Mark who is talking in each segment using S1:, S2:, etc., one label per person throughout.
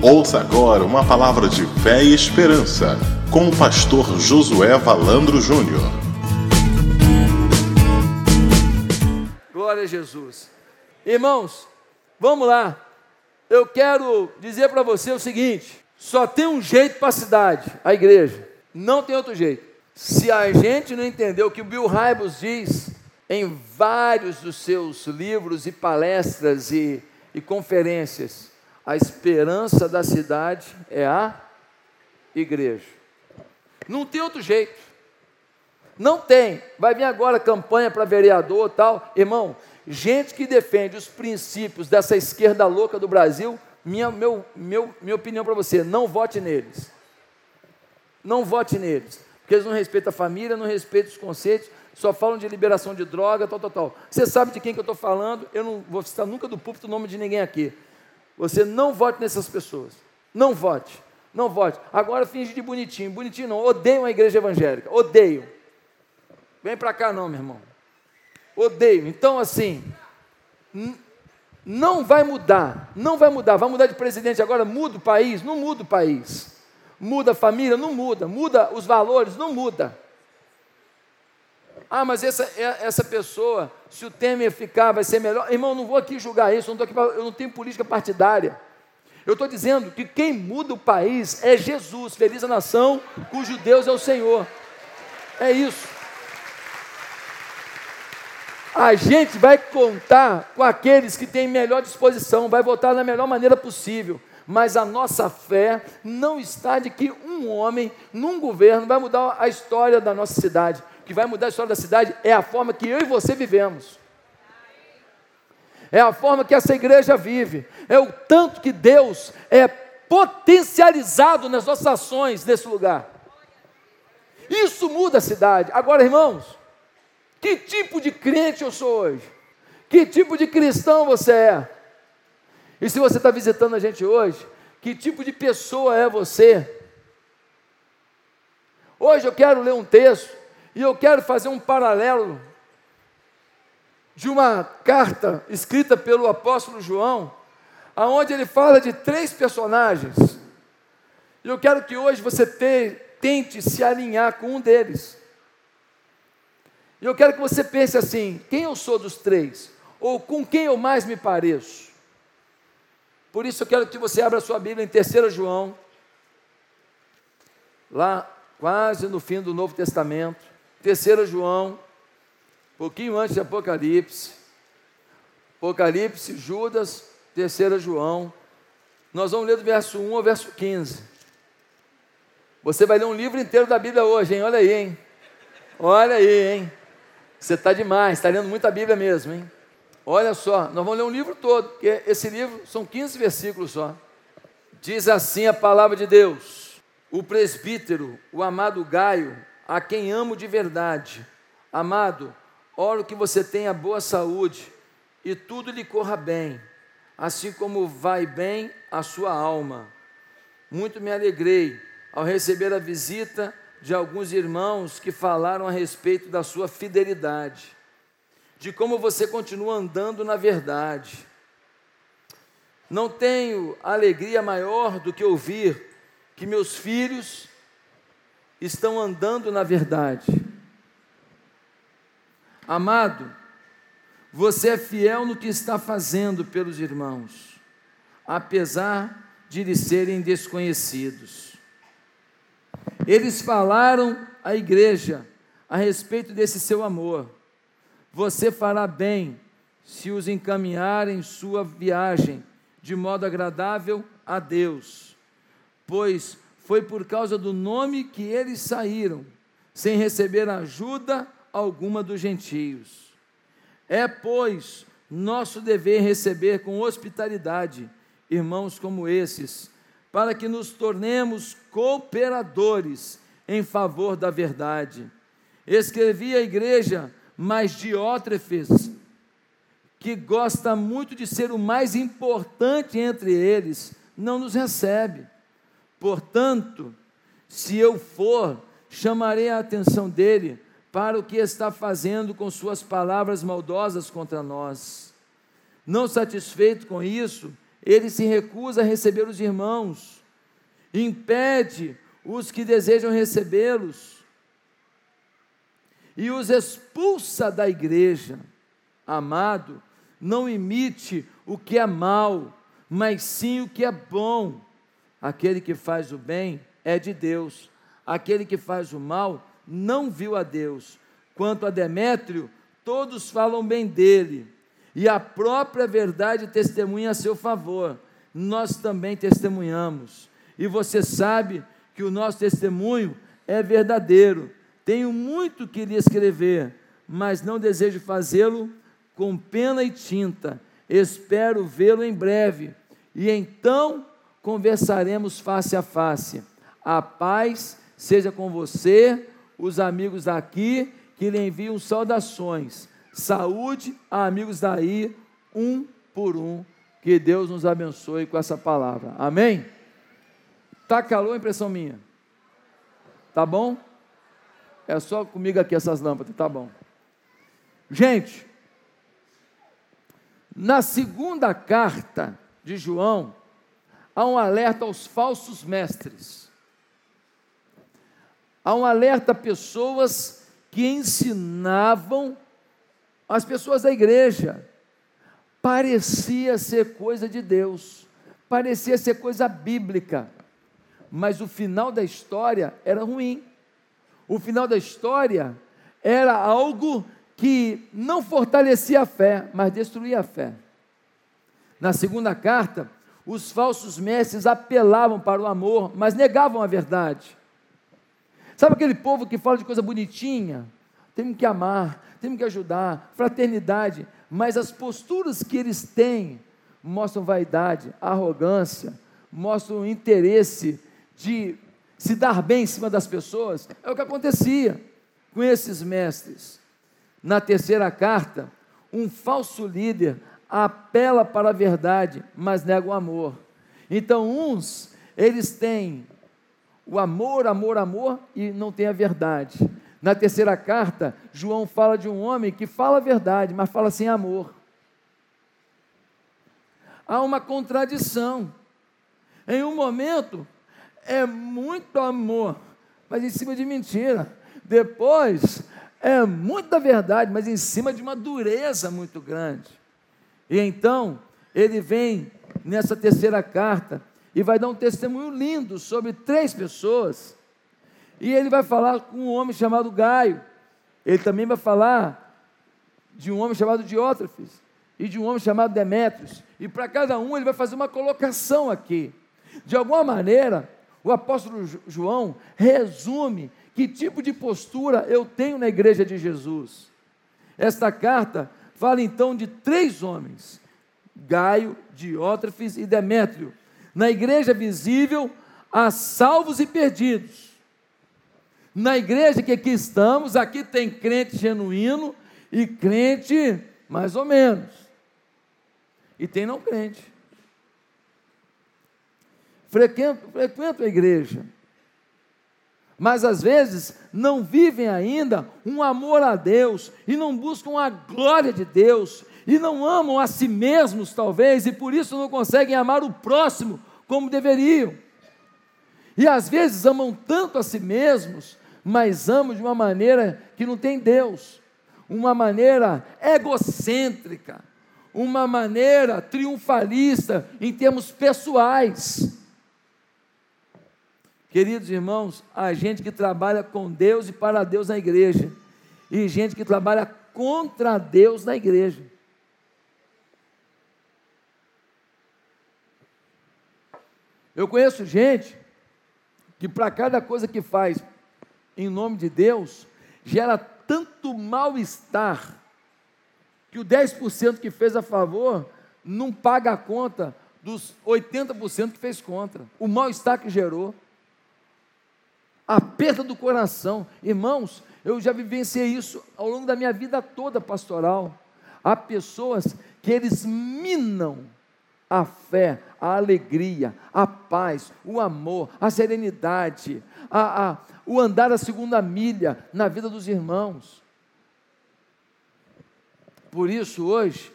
S1: Ouça agora uma palavra de fé e esperança com o pastor Josué Valandro Júnior.
S2: Glória a Jesus. Irmãos, vamos lá. Eu quero dizer para você o seguinte: só tem um jeito para a cidade, a igreja. Não tem outro jeito. Se a gente não entender o que o Bill Hybels diz em vários dos seus livros e palestras e, e conferências, a esperança da cidade é a igreja. Não tem outro jeito. Não tem. Vai vir agora campanha para vereador tal. Irmão, gente que defende os princípios dessa esquerda louca do Brasil, minha, meu, meu, minha opinião para você, não vote neles. Não vote neles. Porque eles não respeitam a família, não respeitam os conceitos, só falam de liberação de droga, tal, tal, tal. Você sabe de quem que eu estou falando, eu não vou citar nunca do púlpito o nome de ninguém aqui. Você não vote nessas pessoas. Não vote. Não vote. Agora finge de bonitinho. Bonitinho não. Odeio a igreja evangélica. Odeio. Vem para cá não, meu irmão. Odeio. Então, assim, não vai mudar. Não vai mudar. Vai mudar de presidente agora? Muda o país? Não muda o país. Muda a família? Não muda. Muda os valores? Não muda. Ah, mas essa, é, essa pessoa, se o Temer ficar, vai ser melhor. Irmão, não vou aqui julgar isso, não, pra, eu não tenho política partidária. Eu estou dizendo que quem muda o país é Jesus, feliz a nação cujo Deus é o Senhor. É isso. A gente vai contar com aqueles que têm melhor disposição, vai votar da melhor maneira possível. Mas a nossa fé não está de que um homem, num governo, vai mudar a história da nossa cidade que vai mudar a história da cidade é a forma que eu e você vivemos. É a forma que essa igreja vive. É o tanto que Deus é potencializado nas nossas ações nesse lugar. Isso muda a cidade. Agora, irmãos, que tipo de crente eu sou hoje? Que tipo de cristão você é? E se você está visitando a gente hoje, que tipo de pessoa é você? Hoje eu quero ler um texto e eu quero fazer um paralelo de uma carta escrita pelo apóstolo João, aonde ele fala de três personagens. E eu quero que hoje você te, tente se alinhar com um deles. E eu quero que você pense assim: quem eu sou dos três? Ou com quem eu mais me pareço? Por isso eu quero que você abra sua Bíblia em 3 João, lá quase no fim do Novo Testamento. Terceira João, pouquinho antes de Apocalipse. Apocalipse, Judas, terceira João. Nós vamos ler do verso 1 ao verso 15. Você vai ler um livro inteiro da Bíblia hoje, hein? Olha aí, hein? Olha aí, hein? Você está demais, está lendo muita Bíblia mesmo, hein? Olha só, nós vamos ler um livro todo, porque esse livro são 15 versículos só. Diz assim a palavra de Deus: O presbítero, o amado Gaio, a quem amo de verdade. Amado, oro que você tenha boa saúde e tudo lhe corra bem, assim como vai bem a sua alma. Muito me alegrei ao receber a visita de alguns irmãos que falaram a respeito da sua fidelidade, de como você continua andando na verdade. Não tenho alegria maior do que ouvir que meus filhos estão andando na verdade. Amado, você é fiel no que está fazendo pelos irmãos, apesar de lhes serem desconhecidos. Eles falaram à igreja a respeito desse seu amor. Você fará bem se os encaminhar em sua viagem de modo agradável a Deus, pois foi por causa do nome que eles saíram, sem receber ajuda alguma dos gentios. É, pois, nosso dever receber com hospitalidade irmãos como esses, para que nos tornemos cooperadores em favor da verdade. Escrevi à igreja, mas Diótrefes, que gosta muito de ser o mais importante entre eles, não nos recebe. Portanto, se eu for, chamarei a atenção dele para o que está fazendo com suas palavras maldosas contra nós. Não satisfeito com isso, ele se recusa a receber os irmãos, impede os que desejam recebê-los e os expulsa da igreja. Amado, não imite o que é mal, mas sim o que é bom. Aquele que faz o bem é de Deus, aquele que faz o mal não viu a Deus. Quanto a Demétrio, todos falam bem dele, e a própria verdade testemunha a seu favor. Nós também testemunhamos, e você sabe que o nosso testemunho é verdadeiro. Tenho muito que lhe escrever, mas não desejo fazê-lo com pena e tinta. Espero vê-lo em breve, e então conversaremos face a face. A paz seja com você, os amigos daqui que lhe enviam saudações. Saúde a amigos daí, um por um. Que Deus nos abençoe com essa palavra. Amém? Tá calor, impressão minha? Tá bom? É só comigo aqui essas lâmpadas, tá bom. Gente, na segunda carta de João, há um alerta aos falsos mestres. Há um alerta a pessoas que ensinavam as pessoas da igreja. Parecia ser coisa de Deus, parecia ser coisa bíblica, mas o final da história era ruim. O final da história era algo que não fortalecia a fé, mas destruía a fé. Na segunda carta, os falsos mestres apelavam para o amor, mas negavam a verdade. Sabe aquele povo que fala de coisa bonitinha? Temos que amar, temos que ajudar, fraternidade, mas as posturas que eles têm mostram vaidade, arrogância, mostram interesse de se dar bem em cima das pessoas. É o que acontecia com esses mestres. Na terceira carta, um falso líder apela para a verdade, mas nega o amor. Então, uns, eles têm o amor, amor, amor e não tem a verdade. Na terceira carta, João fala de um homem que fala a verdade, mas fala sem amor. Há uma contradição. Em um momento, é muito amor, mas em cima de mentira. Depois, é muita verdade, mas em cima de uma dureza muito grande. E então, ele vem nessa terceira carta e vai dar um testemunho lindo sobre três pessoas. E ele vai falar com um homem chamado Gaio. Ele também vai falar de um homem chamado Diótrefes e de um homem chamado Demétrios. E para cada um ele vai fazer uma colocação aqui. De alguma maneira, o apóstolo João resume que tipo de postura eu tenho na igreja de Jesus. Esta carta fala então de três homens: Gaio, Diótrefes e Demétrio. Na igreja visível, há salvos e perdidos. Na igreja que aqui estamos, aqui tem crente genuíno e crente mais ou menos. E tem não crente. Frequento, frequento a igreja mas às vezes não vivem ainda um amor a Deus e não buscam a glória de Deus e não amam a si mesmos, talvez, e por isso não conseguem amar o próximo como deveriam. E às vezes amam tanto a si mesmos, mas amam de uma maneira que não tem Deus, uma maneira egocêntrica, uma maneira triunfalista em termos pessoais. Queridos irmãos, há gente que trabalha com Deus e para Deus na igreja, e gente que trabalha contra Deus na igreja. Eu conheço gente que para cada coisa que faz em nome de Deus, gera tanto mal-estar, que o 10% que fez a favor não paga a conta dos 80% que fez contra. O mal-estar que gerou a perda do coração. Irmãos, eu já vivenciei isso ao longo da minha vida toda pastoral. Há pessoas que eles minam a fé, a alegria, a paz, o amor, a serenidade, a, a, o andar a segunda milha na vida dos irmãos. Por isso, hoje,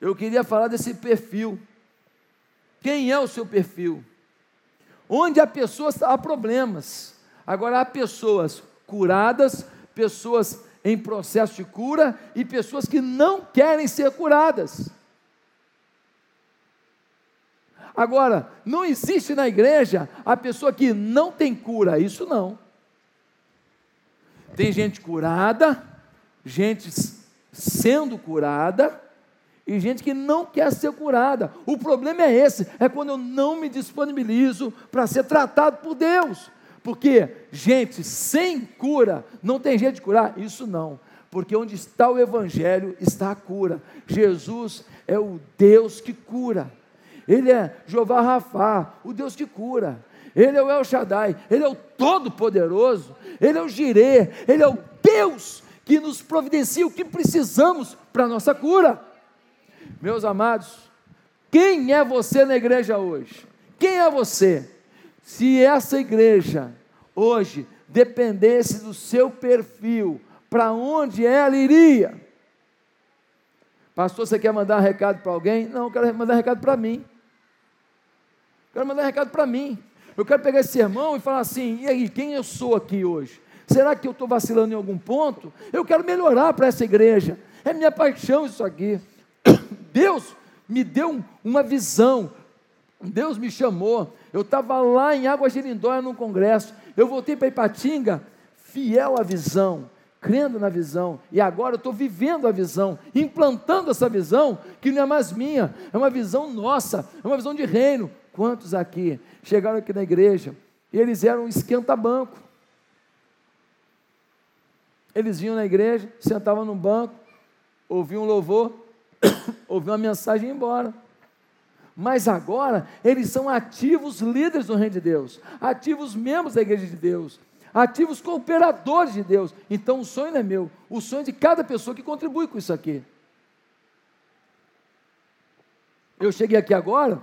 S2: eu queria falar desse perfil quem é o seu perfil. Onde há pessoas, há problemas. Agora, há pessoas curadas, pessoas em processo de cura e pessoas que não querem ser curadas. Agora, não existe na igreja a pessoa que não tem cura, isso não. Tem gente curada, gente sendo curada, e gente que não quer ser curada. O problema é esse: é quando eu não me disponibilizo para ser tratado por Deus. Porque, gente, sem cura, não tem jeito de curar? Isso não. Porque onde está o Evangelho, está a cura. Jesus é o Deus que cura. Ele é Jeová Rafá, o Deus que cura. Ele é o El Shaddai, Ele é o Todo-Poderoso, Ele é o Jirê, Ele é o Deus que nos providencia o que precisamos para a nossa cura. Meus amados, quem é você na igreja hoje? Quem é você? Se essa igreja hoje dependesse do seu perfil, para onde ela iria? Pastor, você quer mandar um recado para alguém? Não, eu quero mandar um recado para mim. Quero mandar um recado para mim. Eu quero pegar esse sermão e falar assim: e aí, quem eu sou aqui hoje? Será que eu estou vacilando em algum ponto? Eu quero melhorar para essa igreja. É minha paixão isso aqui. Deus me deu uma visão. Deus me chamou. Eu estava lá em Águas de Lindóia num congresso. Eu voltei para Ipatinga, fiel à visão, crendo na visão. E agora eu estou vivendo a visão, implantando essa visão, que não é mais minha, é uma visão nossa, é uma visão de reino. Quantos aqui chegaram aqui na igreja e eles eram um esquenta-banco? Eles vinham na igreja, sentavam no banco, ouviam um louvor, ouviam uma mensagem e iam embora. Mas agora eles são ativos líderes do reino de Deus, ativos membros da igreja de Deus, ativos cooperadores de Deus. Então o sonho não é meu, o sonho é de cada pessoa que contribui com isso aqui. Eu cheguei aqui agora,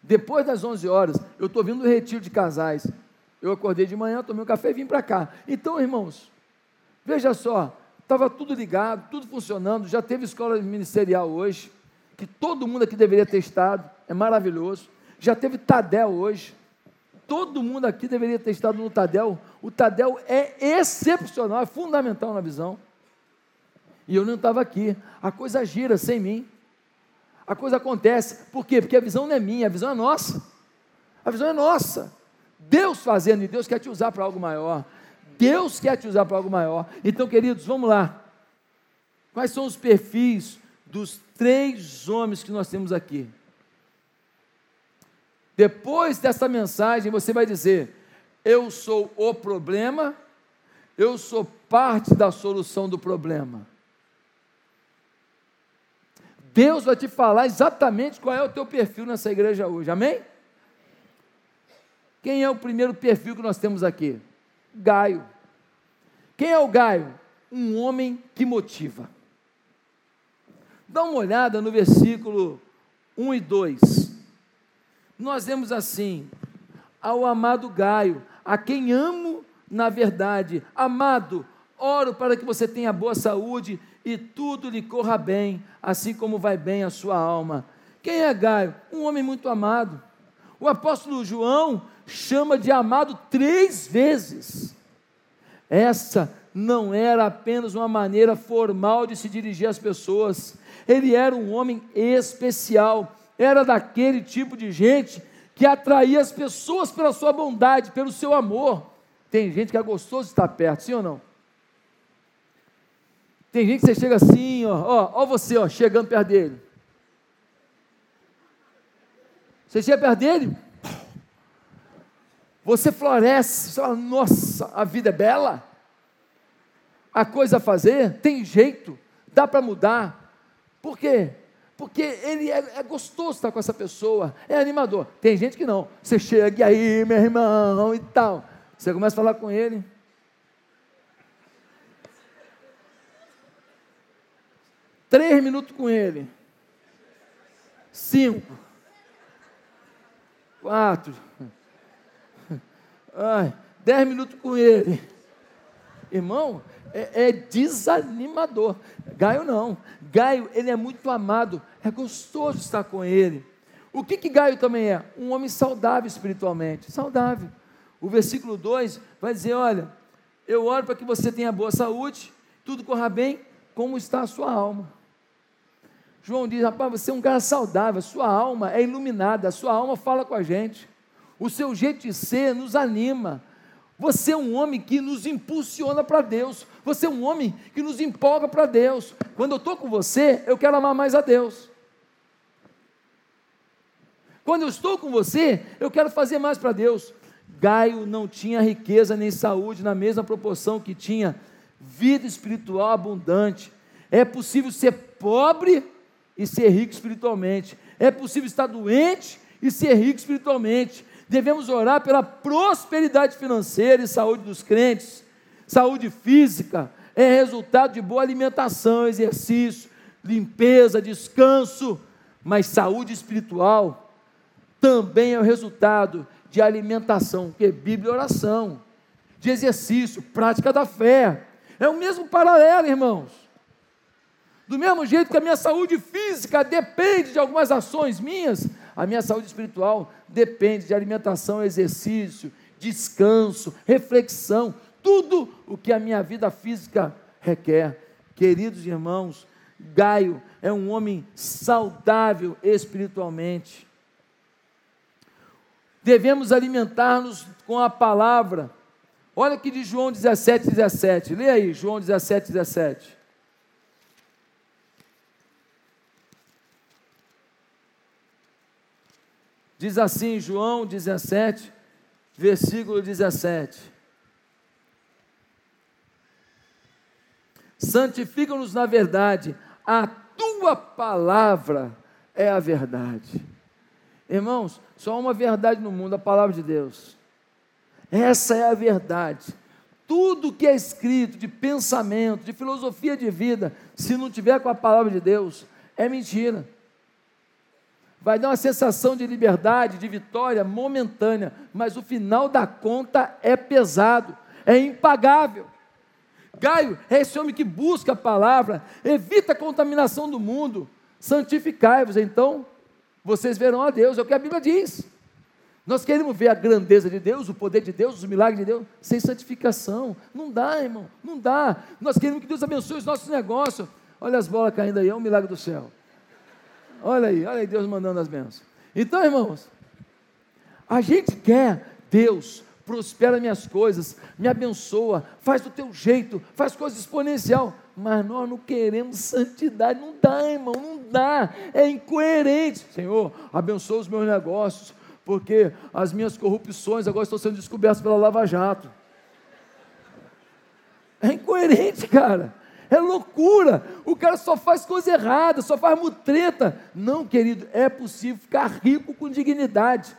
S2: depois das 11 horas, eu estou vindo do retiro de casais. Eu acordei de manhã, tomei um café e vim para cá. Então, irmãos, veja só, estava tudo ligado, tudo funcionando, já teve escola ministerial hoje que todo mundo aqui deveria ter estado, é maravilhoso. Já teve Tadel hoje. Todo mundo aqui deveria ter estado no Tadel. O Tadel é excepcional, é fundamental na visão. E eu não estava aqui. A coisa gira sem mim. A coisa acontece. Por quê? Porque a visão não é minha, a visão é nossa. A visão é nossa. Deus fazendo e Deus quer te usar para algo maior. Deus quer te usar para algo maior. Então, queridos, vamos lá. Quais são os perfis dos três homens que nós temos aqui. Depois dessa mensagem, você vai dizer: Eu sou o problema, eu sou parte da solução do problema. Deus vai te falar exatamente qual é o teu perfil nessa igreja hoje, amém? Quem é o primeiro perfil que nós temos aqui? Gaio. Quem é o Gaio? Um homem que motiva. Dá uma olhada no versículo 1 e 2. Nós vemos assim: ao amado Gaio, a quem amo na verdade, amado, oro para que você tenha boa saúde e tudo lhe corra bem, assim como vai bem a sua alma. Quem é Gaio? Um homem muito amado. O apóstolo João chama de amado três vezes. Essa não era apenas uma maneira formal de se dirigir às pessoas, ele era um homem especial, era daquele tipo de gente que atraía as pessoas pela sua bondade, pelo seu amor. Tem gente que é gostoso de estar perto, sim ou não? Tem gente que você chega assim, ó, ó, ó você, ó, chegando perto dele. Você chega perto dele, você floresce, você fala, nossa, a vida é bela, a coisa a fazer, tem jeito, dá para mudar, por quê? Porque ele é, é, gostoso estar com essa pessoa, é animador. Tem gente que não. Você chega aí, meu irmão, e tal. Você começa a falar com ele. Três minutos com ele. Cinco. Quatro. Ai, dez minutos com ele. Irmão, é, é desanimador. Gaio não. Gaio, ele é muito amado. É gostoso estar com ele. O que, que Gaio também é? Um homem saudável espiritualmente. Saudável. O versículo 2 vai dizer: Olha, eu oro para que você tenha boa saúde, tudo corra bem, como está a sua alma. João diz: Rapaz, você é um cara saudável, a sua alma é iluminada, a sua alma fala com a gente. O seu jeito de ser nos anima. Você é um homem que nos impulsiona para Deus. Você é um homem que nos empolga para Deus. Quando eu estou com você, eu quero amar mais a Deus. Quando eu estou com você, eu quero fazer mais para Deus. Gaio não tinha riqueza nem saúde na mesma proporção que tinha vida espiritual abundante. É possível ser pobre e ser rico espiritualmente. É possível estar doente e ser rico espiritualmente. Devemos orar pela prosperidade financeira e saúde dos crentes. Saúde física é resultado de boa alimentação, exercício, limpeza, descanso. Mas saúde espiritual também é o resultado de alimentação, que é Bíblia e oração, de exercício, prática da fé. É o mesmo paralelo, irmãos. Do mesmo jeito que a minha saúde física depende de algumas ações minhas, a minha saúde espiritual depende de alimentação, exercício, descanso, reflexão, tudo o que a minha vida física requer. Queridos irmãos, Gaio é um homem saudável espiritualmente. Devemos alimentar-nos com a palavra. Olha aqui de João 17, 17. Lê aí, João 17, 17. Diz assim, João 17, versículo 17: Santifica-nos na verdade, a tua palavra é a verdade. Irmãos, só uma verdade no mundo, a palavra de Deus. Essa é a verdade. Tudo que é escrito de pensamento, de filosofia de vida, se não tiver com a palavra de Deus, é mentira. Vai dar uma sensação de liberdade, de vitória momentânea, mas o final da conta é pesado, é impagável. Gaio é esse homem que busca a palavra, evita a contaminação do mundo, santificai-vos. Então, vocês verão a Deus, é o que a Bíblia diz. Nós queremos ver a grandeza de Deus, o poder de Deus, os milagres de Deus, sem santificação. Não dá, irmão, não dá. Nós queremos que Deus abençoe os nossos negócios. Olha as bolas caindo aí, é um milagre do céu. Olha aí, olha aí Deus mandando as bênçãos. Então, irmãos, a gente quer Deus, prospera minhas coisas, me abençoa, faz do teu jeito, faz coisa exponencial mas nós não queremos santidade. Não dá, irmão, não dá. É incoerente. Senhor, abençoa os meus negócios, porque as minhas corrupções agora estão sendo descobertas pela Lava Jato. É incoerente, cara. É loucura. O cara só faz coisa errada, só faz mutreta. Não, querido, é possível ficar rico com dignidade.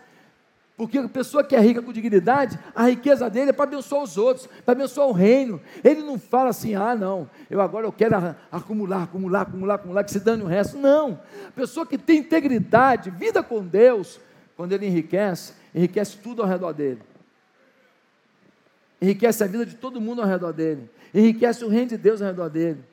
S2: Porque a pessoa que é rica com dignidade, a riqueza dele é para abençoar os outros, para abençoar o reino. Ele não fala assim, ah, não, eu agora eu quero acumular, acumular, acumular, acumular, que se dane o resto. Não. A pessoa que tem integridade, vida com Deus, quando ele enriquece, enriquece tudo ao redor dele. Enriquece a vida de todo mundo ao redor dele. Enriquece o reino de Deus ao redor dele.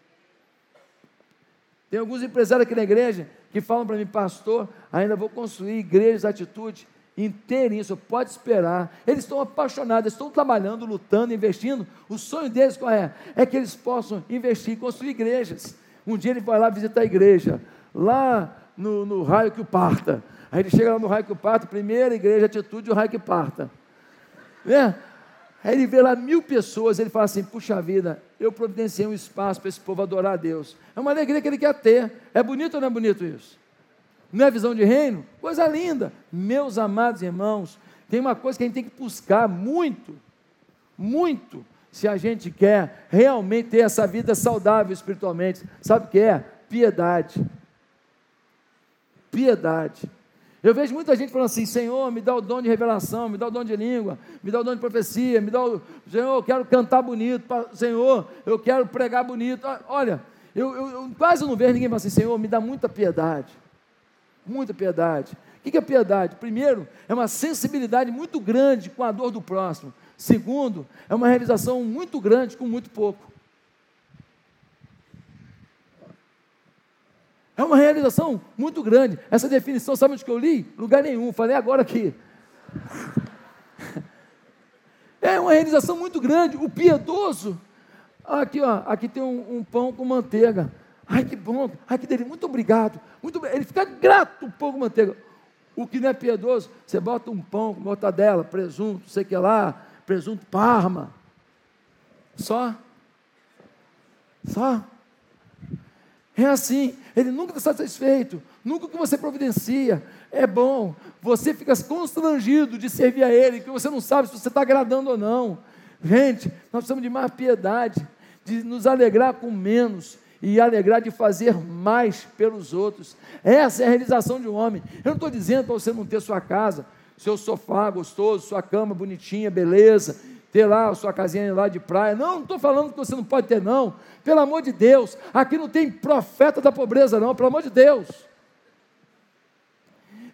S2: Tem alguns empresários aqui na igreja que falam para mim, pastor, ainda vou construir igrejas, atitude inteirinho, isso pode esperar. Eles estão apaixonados, estão trabalhando, lutando, investindo. O sonho deles qual é? É que eles possam investir, construir igrejas. Um dia ele vai lá visitar a igreja, lá no, no raio que o parta. Aí ele chega lá no raio que o parta, primeira igreja, atitude, o raio que parta. Né? Aí ele vê lá mil pessoas, ele fala assim: puxa vida, eu providenciei um espaço para esse povo adorar a Deus. É uma alegria que ele quer ter. É bonito ou não é bonito isso? Não é visão de reino? Coisa linda. Meus amados irmãos, tem uma coisa que a gente tem que buscar muito, muito, se a gente quer realmente ter essa vida saudável espiritualmente. Sabe o que é? Piedade. Piedade. Eu vejo muita gente falando assim: Senhor, me dá o dom de revelação, me dá o dom de língua, me dá o dom de profecia, me dá o. Senhor, eu quero cantar bonito, Senhor, eu quero pregar bonito. Olha, eu, eu, eu quase não vejo ninguém falando assim: Senhor, me dá muita piedade muita piedade. O que é piedade? Primeiro, é uma sensibilidade muito grande com a dor do próximo. Segundo, é uma realização muito grande com muito pouco. É uma realização muito grande. Essa definição, sabe onde que eu li? Lugar nenhum, falei agora aqui. É uma realização muito grande. O piedoso, aqui, ó, aqui tem um, um pão com manteiga. Ai, que bom, ai, que delícia, muito obrigado. Muito, ele fica grato um pão com manteiga. O que não é piedoso, você bota um pão com mortadela, presunto, sei que lá, presunto parma. Só. Só. É assim, ele nunca está satisfeito, nunca que você providencia é bom, você fica constrangido de servir a Ele, que você não sabe se você está agradando ou não. Gente, nós precisamos de mais piedade, de nos alegrar com menos e alegrar de fazer mais pelos outros. Essa é a realização de um homem. Eu não estou dizendo para você não ter sua casa, seu sofá gostoso, sua cama bonitinha, beleza, ter lá a sua casinha lá de praia. Não, não estou falando que você não pode ter, não. Pelo amor de Deus, aqui não tem profeta da pobreza, não, pelo amor de Deus.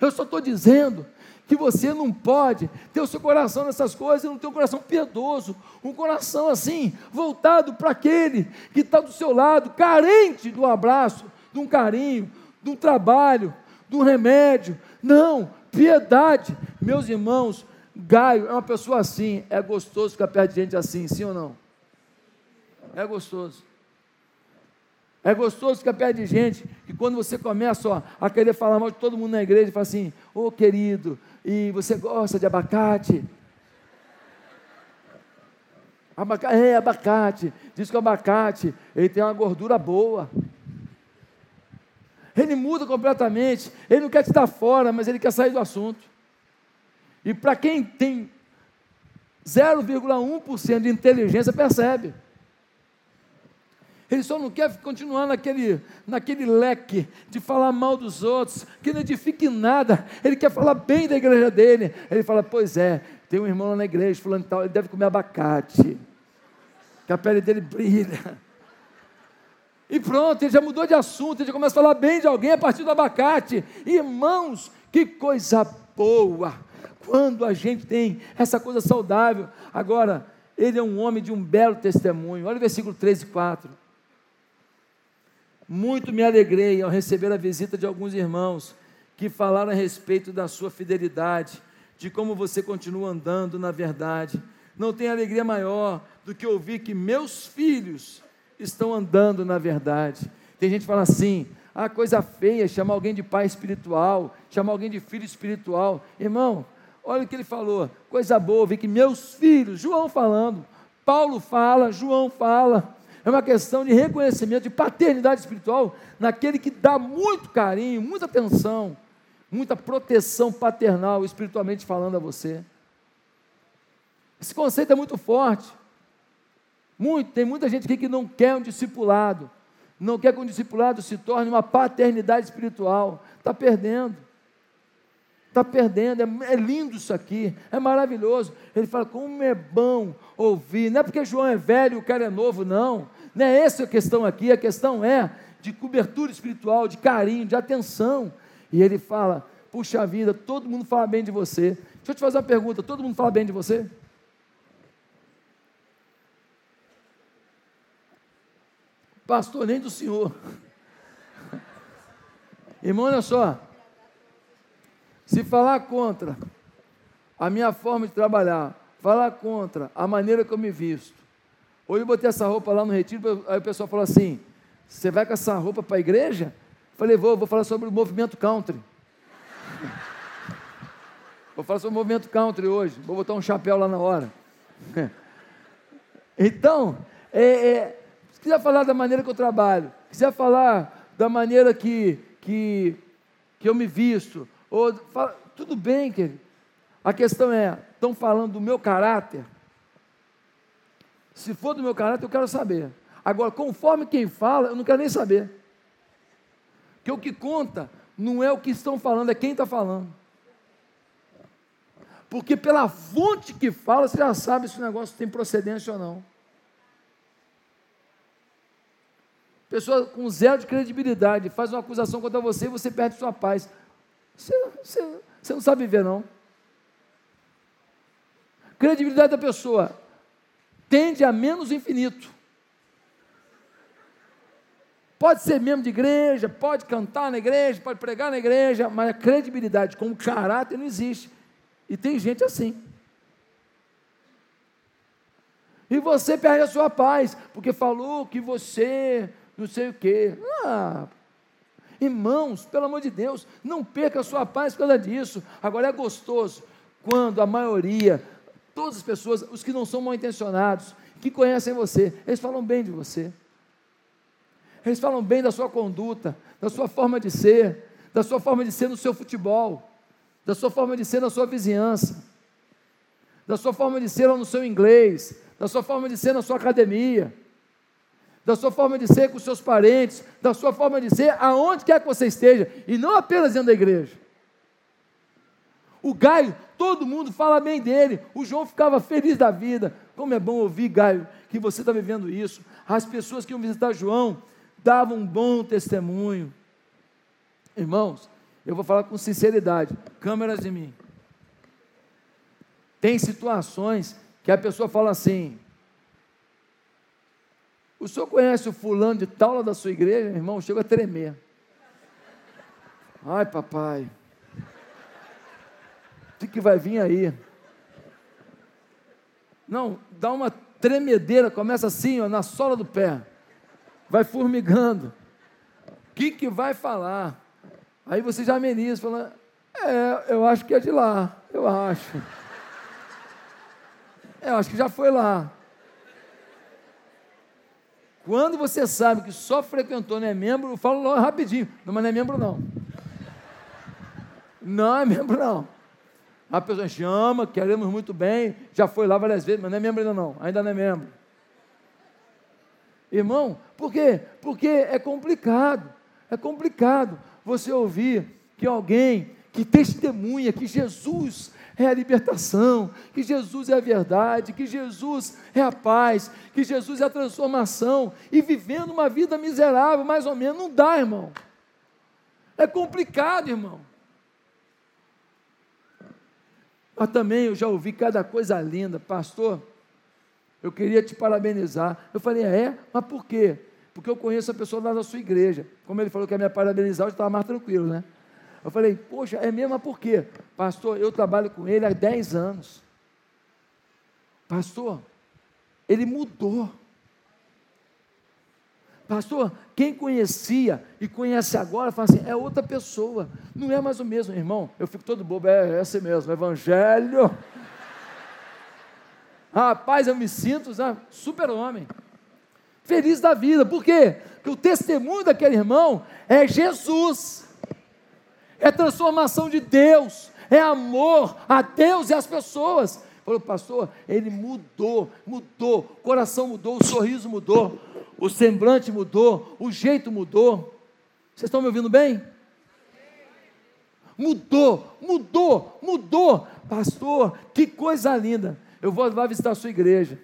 S2: Eu só estou dizendo que você não pode ter o seu coração nessas coisas e não ter um coração piedoso, um coração assim, voltado para aquele que está do seu lado, carente do abraço, de um carinho, de um trabalho, de um remédio. Não, piedade. Meus irmãos, Gaio é uma pessoa assim, é gostoso ficar perto de gente assim, sim ou não? É gostoso. É gostoso ficar perto de gente que quando você começa ó, a querer falar mal de todo mundo na igreja, fala assim, ô oh, querido, e você gosta de abacate? Abaca é, abacate. Diz que o abacate, ele tem uma gordura boa. Ele muda completamente. Ele não quer te dar fora, mas ele quer sair do assunto. E para quem tem 0,1% de inteligência, percebe. Ele só não quer continuar naquele, naquele leque de falar mal dos outros, que não edifique nada. Ele quer falar bem da igreja dele. Ele fala: Pois é, tem um irmão lá na igreja, falando tal, ele deve comer abacate, que a pele dele brilha. E pronto, ele já mudou de assunto, ele já começa a falar bem de alguém a partir do abacate. Irmãos, que coisa boa! Quando a gente tem essa coisa saudável. Agora, ele é um homem de um belo testemunho. Olha o versículo 3 e 4. Muito me alegrei ao receber a visita de alguns irmãos que falaram a respeito da sua fidelidade, de como você continua andando na verdade. Não tem alegria maior do que ouvir que meus filhos estão andando na verdade. Tem gente que fala assim: ah, coisa feia, chamar alguém de pai espiritual, chamar alguém de filho espiritual. Irmão, olha o que ele falou, coisa boa, ouvir que meus filhos, João falando, Paulo fala, João fala, é uma questão de reconhecimento, de paternidade espiritual naquele que dá muito carinho, muita atenção, muita proteção paternal, espiritualmente falando a você. Esse conceito é muito forte. Muito, tem muita gente aqui que não quer um discipulado, não quer que um discipulado se torne uma paternidade espiritual, está perdendo. Está perdendo, é, é, lindo isso aqui, é maravilhoso. Ele fala, como é bom ouvir, não é porque João é velho e o cara é novo, não. Não é essa a questão aqui, a questão é de cobertura espiritual, de carinho, de atenção. E ele fala: puxa vida, todo mundo fala bem de você. Deixa eu te fazer uma pergunta: todo mundo fala bem de você? Pastor, nem do senhor. Irmão, olha só. Se falar contra a minha forma de trabalhar, falar contra a maneira que eu me visto, Hoje eu botei essa roupa lá no retiro, aí o pessoal falou assim: Você vai com essa roupa para a igreja? Falei, vou, vou falar sobre o movimento country. vou falar sobre o movimento country hoje. Vou botar um chapéu lá na hora. então, é, é, se quiser falar da maneira que eu trabalho, quiser falar da maneira que, que, que eu me visto, ou, fala, tudo bem, querido. A questão é, estão falando do meu caráter? Se for do meu caráter, eu quero saber. Agora, conforme quem fala, eu não quero nem saber. Porque o que conta não é o que estão falando, é quem está falando. Porque pela fonte que fala, você já sabe se o negócio tem procedência ou não. Pessoa com zero de credibilidade faz uma acusação contra você e você perde sua paz. Você, você, você não sabe viver, não. Credibilidade da pessoa tende a menos infinito. Pode ser membro de igreja, pode cantar na igreja, pode pregar na igreja, mas a credibilidade como caráter não existe. E tem gente assim. E você perde a sua paz, porque falou que você não sei o quê. Ah, irmãos, pelo amor de Deus, não perca a sua paz por causa disso. Agora é gostoso quando a maioria, todas as pessoas, os que não são mal intencionados, que conhecem você, eles falam bem de você. Eles falam bem da sua conduta, da sua forma de ser, da sua forma de ser no seu futebol, da sua forma de ser na sua vizinhança, da sua forma de ser no seu inglês, da sua forma de ser na sua academia, da sua forma de ser com seus parentes, da sua forma de ser aonde quer que você esteja, e não apenas dentro da igreja. O Gaio, todo mundo fala bem dele. O João ficava feliz da vida. Como é bom ouvir, Gaio, que você está vivendo isso. As pessoas que iam visitar João dava um bom testemunho. Irmãos, eu vou falar com sinceridade, câmeras em mim. Tem situações que a pessoa fala assim: O senhor conhece o fulano de tal da sua igreja? Irmão, chega a tremer. Ai, papai. O que, que vai vir aí? Não, dá uma tremedeira, começa assim, ó, na sola do pé vai formigando. O que, que vai falar? Aí você já ameniza, falando, é, eu acho que é de lá, eu acho. É, eu acho que já foi lá. Quando você sabe que só frequentou, não é membro, eu falo logo rapidinho. Não, mas não é membro não. Não é membro não. A pessoa chama, queremos muito bem, já foi lá várias vezes, mas não é membro ainda não, ainda não é membro. Irmão, por quê? Porque é complicado. É complicado você ouvir que alguém que testemunha que Jesus é a libertação, que Jesus é a verdade, que Jesus é a paz, que Jesus é a transformação, e vivendo uma vida miserável, mais ou menos, não dá, irmão. É complicado, irmão. Mas também eu já ouvi cada coisa linda, pastor. Eu queria te parabenizar. Eu falei, é? Mas por quê? Porque eu conheço a pessoa lá da sua igreja. Como ele falou que ia me parabenizar, eu estava mais tranquilo, né? Eu falei, poxa, é mesmo, mas por quê? Pastor, eu trabalho com ele há 10 anos. Pastor, ele mudou. Pastor, quem conhecia e conhece agora, fala assim, é outra pessoa, não é mais o mesmo, irmão. Eu fico todo bobo, é, é assim mesmo, evangelho. Rapaz, eu me sinto super-homem. Feliz da vida. Por quê? Porque o testemunho daquele irmão é Jesus. É transformação de Deus. É amor a Deus e às pessoas. Falou, pastor, ele mudou, mudou, o coração mudou, o sorriso mudou, o semblante mudou, o jeito mudou. Vocês estão me ouvindo bem? Mudou, mudou, mudou. Pastor, que coisa linda. Eu vou lá visitar a sua igreja.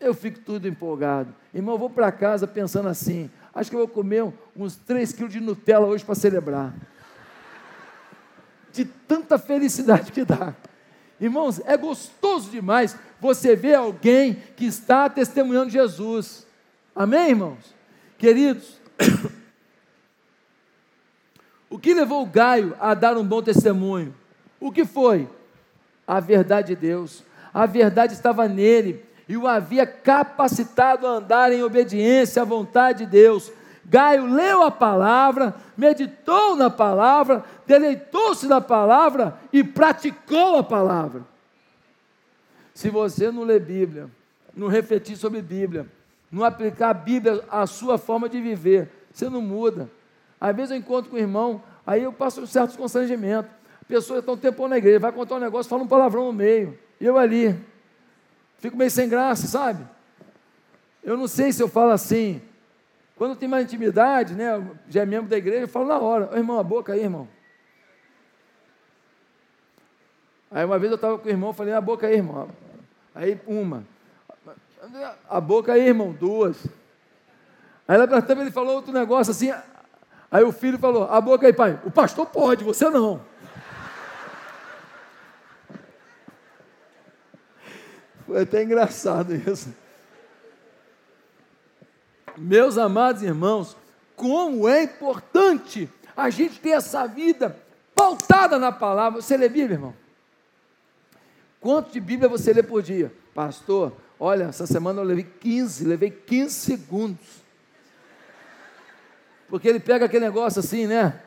S2: Eu fico tudo empolgado. Irmão, eu vou para casa pensando assim: acho que eu vou comer uns 3 quilos de Nutella hoje para celebrar. De tanta felicidade que dá. Irmãos, é gostoso demais você ver alguém que está testemunhando Jesus. Amém, irmãos? Queridos, o que levou o Gaio a dar um bom testemunho? O que foi? a verdade de Deus. A verdade estava nele e o havia capacitado a andar em obediência à vontade de Deus. Gaio leu a palavra, meditou na palavra, deleitou-se na palavra e praticou a palavra. Se você não ler Bíblia, não refletir sobre Bíblia, não aplicar a Bíblia à sua forma de viver, você não muda. Às vezes eu encontro com o irmão, aí eu passo um certo constrangimento. Pessoas estão um tempão na igreja, vai contar um negócio, fala um palavrão no meio. Eu ali. Fico meio sem graça, sabe? Eu não sei se eu falo assim. Quando tem mais intimidade, né? Já é membro da igreja, eu falo na hora. Ô, irmão, a boca aí, irmão. Aí uma vez eu estava com o irmão, falei, a boca aí, irmão. Aí uma. A boca aí, irmão, duas. Aí ela também ele falou outro negócio assim. Aí o filho falou, a boca aí, pai. O pastor pode, você não. Foi até engraçado isso. Meus amados irmãos, como é importante a gente ter essa vida pautada na palavra. Você lê Bíblia, irmão? Quanto de Bíblia você lê por dia? Pastor, olha, essa semana eu levei 15, levei 15 segundos. Porque ele pega aquele negócio assim, né?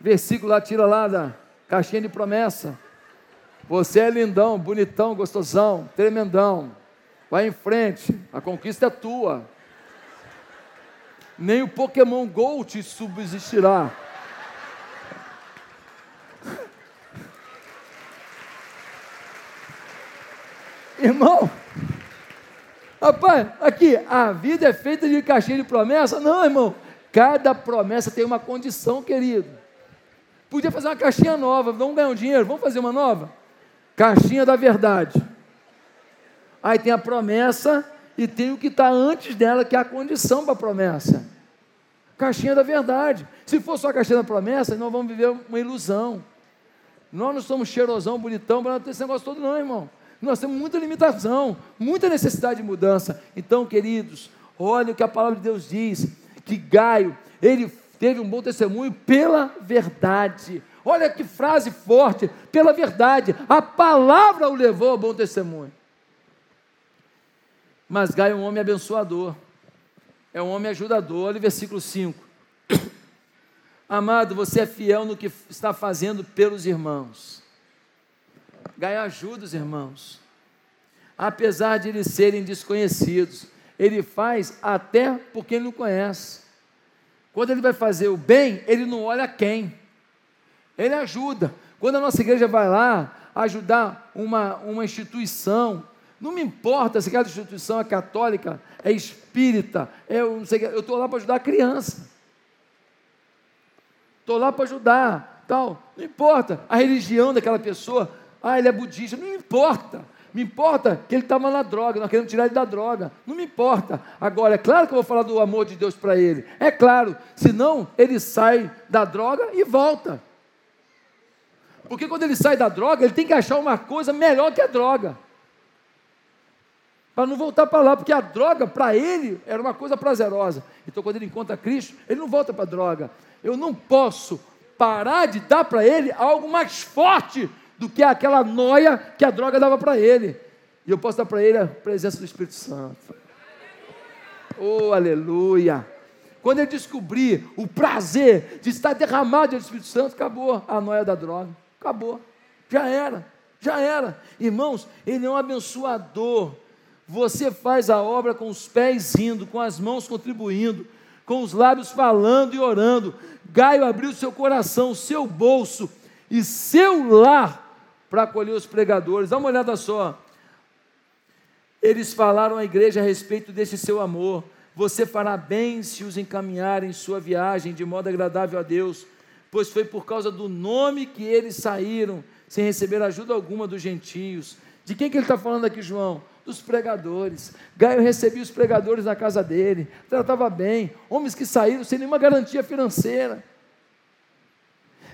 S2: Versículo lá, tira lá da caixinha de promessa. Você é lindão, bonitão, gostosão, tremendão. Vai em frente, a conquista é tua. Nem o Pokémon Go te subsistirá. Irmão, rapaz, aqui, a vida é feita de caixinha de promessa? Não, irmão. Cada promessa tem uma condição, querido. Podia fazer uma caixinha nova, vamos ganhar um dinheiro, vamos fazer uma nova? Caixinha da verdade. Aí tem a promessa e tem o que está antes dela, que é a condição para a promessa. Caixinha da verdade. Se for só a caixinha da promessa, nós vamos viver uma ilusão. Nós não somos cheirosão, bonitão, para não ter esse negócio todo, não, irmão. Nós temos muita limitação, muita necessidade de mudança. Então, queridos, olhem o que a palavra de Deus diz: que Gaio, ele teve um bom testemunho pela verdade. Olha que frase forte, pela verdade. A palavra o levou ao bom testemunho. Mas Gaio é um homem abençoador, é um homem ajudador. Olha o versículo 5. Amado, você é fiel no que está fazendo pelos irmãos. Gaio ajuda os irmãos. Apesar de eles serem desconhecidos, ele faz até porque ele não conhece. Quando ele vai fazer o bem, ele não olha quem. Ele ajuda. Quando a nossa igreja vai lá ajudar uma, uma instituição, não me importa se aquela instituição é católica, é espírita, é, eu estou lá para ajudar a criança. Estou lá para ajudar, tal. Não importa a religião daquela pessoa. Ah, ele é budista. Não importa. Me importa que ele estava na droga, nós queremos tirar ele da droga. Não me importa. Agora, é claro que eu vou falar do amor de Deus para ele. É claro. Senão, ele sai da droga e volta. Porque quando ele sai da droga, ele tem que achar uma coisa melhor que a droga para não voltar para lá, porque a droga para ele era uma coisa prazerosa. Então, quando ele encontra Cristo, ele não volta para a droga. Eu não posso parar de dar para ele algo mais forte do que aquela noia que a droga dava para ele. E eu posso dar para ele a presença do Espírito Santo. Oh, aleluia! Quando ele descobrir o prazer de estar derramado do Espírito Santo, acabou a noia da droga. Acabou. Já era. Já era. Irmãos, ele é um abençoador você faz a obra com os pés indo, com as mãos contribuindo, com os lábios falando e orando. Gaio abriu seu coração, seu bolso e seu lar para acolher os pregadores. Dá uma olhada só. Eles falaram à igreja a respeito desse seu amor. Você fará bem se os encaminhar em sua viagem de modo agradável a Deus, pois foi por causa do nome que eles saíram, sem receber ajuda alguma dos gentios. De quem que ele está falando aqui, João? dos pregadores. Gaio recebia os pregadores na casa dele, tratava bem, homens que saíram sem nenhuma garantia financeira.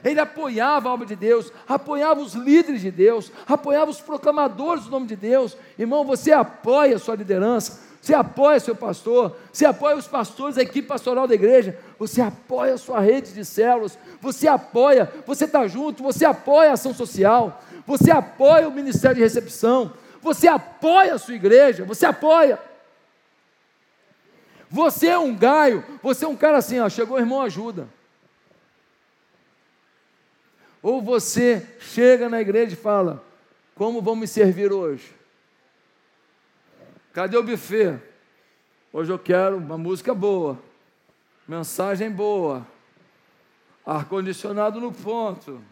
S2: Ele apoiava a obra de Deus, apoiava os líderes de Deus, apoiava os proclamadores do nome de Deus. Irmão, você apoia a sua liderança, você apoia seu pastor, você apoia os pastores, a equipe pastoral da igreja, você apoia a sua rede de células, você apoia, você está junto, você apoia a ação social, você apoia o ministério de recepção, você apoia a sua igreja, você apoia. Você é um gaio, você é um cara assim, ó, chegou irmão, ajuda. Ou você chega na igreja e fala: Como vão me servir hoje? Cadê o buffet? Hoje eu quero uma música boa, mensagem boa, ar-condicionado no ponto.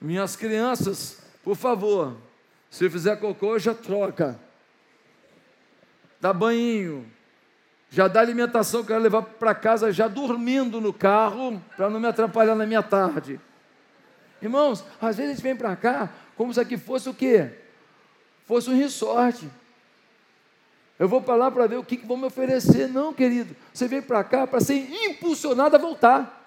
S2: Minhas crianças, por favor, se fizer cocô, já troca. Dá banho. Já dá alimentação, quero levar para casa já dormindo no carro, para não me atrapalhar na minha tarde. Irmãos, às vezes a gente vem para cá como se aqui fosse o quê? Fosse um resort. Eu vou para lá para ver o que, que vão me oferecer. Não, querido. Você vem para cá para ser impulsionado a voltar.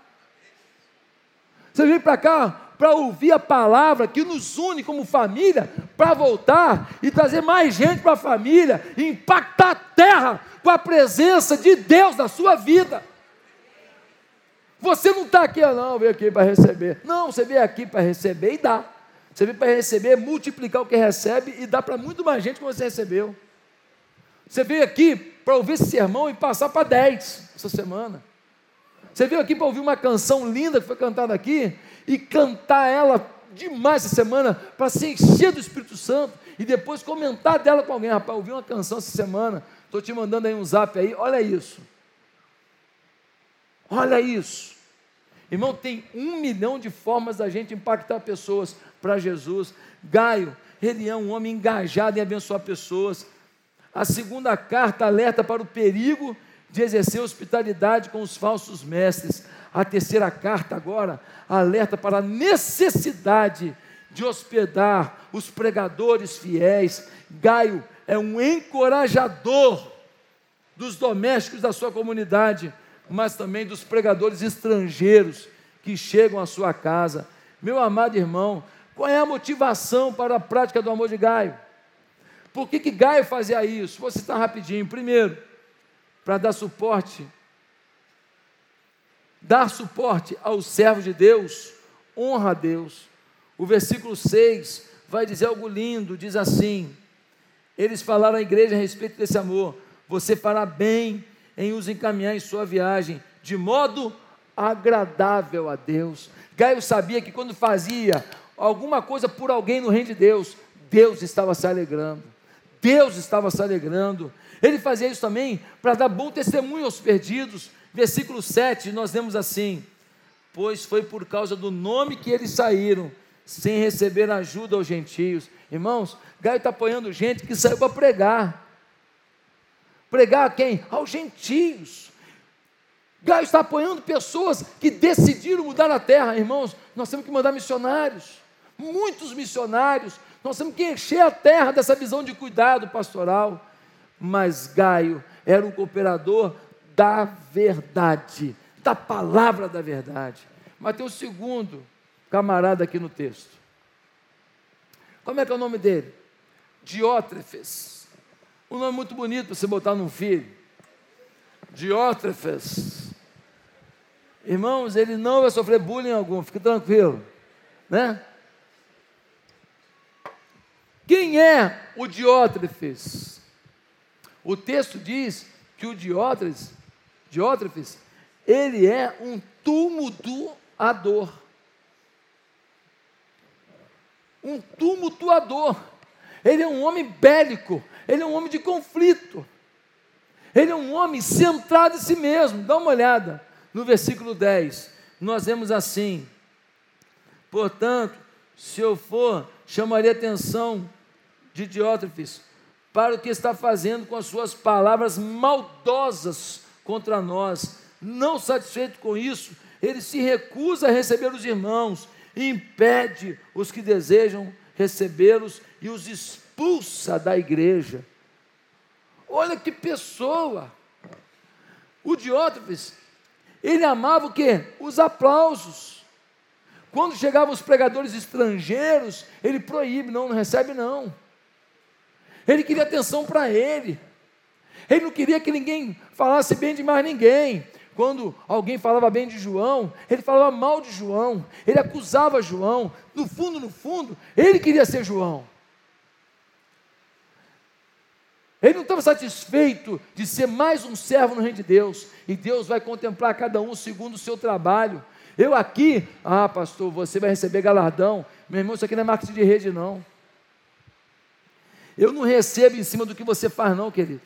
S2: Você vem para cá para ouvir a palavra que nos une como família, para voltar e trazer mais gente para a família, impactar a terra com a presença de Deus na sua vida. Você não está aqui, não, veio aqui para receber. Não, você veio aqui para receber e dá. Você veio para receber, multiplicar o que recebe e dá para muito mais gente que você recebeu. Você veio aqui para ouvir esse sermão e passar para 10 essa semana. Você veio aqui para ouvir uma canção linda que foi cantada aqui e cantar ela demais essa semana para se encher do Espírito Santo e depois comentar dela com alguém. Rapaz, ouvi uma canção essa semana, estou te mandando aí um zap aí, olha isso. Olha isso. Irmão, tem um milhão de formas da gente impactar pessoas para Jesus. Gaio, ele é um homem engajado em abençoar pessoas. A segunda carta alerta para o perigo de exercer hospitalidade com os falsos mestres. A terceira carta agora alerta para a necessidade de hospedar os pregadores fiéis. Gaio é um encorajador dos domésticos da sua comunidade, mas também dos pregadores estrangeiros que chegam à sua casa. Meu amado irmão, qual é a motivação para a prática do amor de Gaio? Por que, que Gaio fazia isso? Vou citar rapidinho. Primeiro, para dar suporte, dar suporte aos servos de Deus, honra a Deus. O versículo 6 vai dizer algo lindo, diz assim: eles falaram à igreja a respeito desse amor. Você fará bem em os encaminhar em sua viagem, de modo agradável a Deus. Gaio sabia que quando fazia alguma coisa por alguém no reino de Deus, Deus estava se alegrando. Deus estava se alegrando. Ele fazia isso também para dar bom testemunho aos perdidos. Versículo 7, nós lemos assim: Pois foi por causa do nome que eles saíram, sem receber ajuda aos gentios. Irmãos, Gaio está apoiando gente que saiu para pregar. Pregar a quem? Aos gentios. Gaio está apoiando pessoas que decidiram mudar a terra. Irmãos, nós temos que mandar missionários. Muitos missionários. Nós temos que encher a terra dessa visão de cuidado pastoral mas Gaio era um cooperador da verdade, da palavra da verdade. O segundo camarada aqui no texto. Como é que é o nome dele? Diótrefes. Um nome muito bonito para você botar num filho. Diótrefes. Irmãos, ele não vai sofrer bullying algum, fique tranquilo. Né? Quem é o Diótrefes? O texto diz que o Diótrefes, Diótrefes ele é um tumultuador. Um tumultuador. Ele é um homem bélico, ele é um homem de conflito. Ele é um homem centrado em si mesmo. Dá uma olhada no versículo 10. Nós vemos assim: Portanto, se eu for, chamaria atenção de Diótrefes para o que está fazendo com as suas palavras maldosas contra nós. Não satisfeito com isso, ele se recusa a receber os irmãos, impede os que desejam recebê-los e os expulsa da igreja. Olha que pessoa! O Diótrefes, ele amava o quê? Os aplausos. Quando chegavam os pregadores estrangeiros, ele proíbe, não, não recebe não. Ele queria atenção para ele. Ele não queria que ninguém falasse bem de mais ninguém. Quando alguém falava bem de João, ele falava mal de João, ele acusava João. No fundo, no fundo, ele queria ser João. Ele não estava satisfeito de ser mais um servo no reino de Deus, e Deus vai contemplar cada um segundo o seu trabalho. Eu aqui, ah, pastor, você vai receber galardão. Meu irmão, isso aqui não é marketing de rede, não. Eu não recebo em cima do que você faz, não, querido.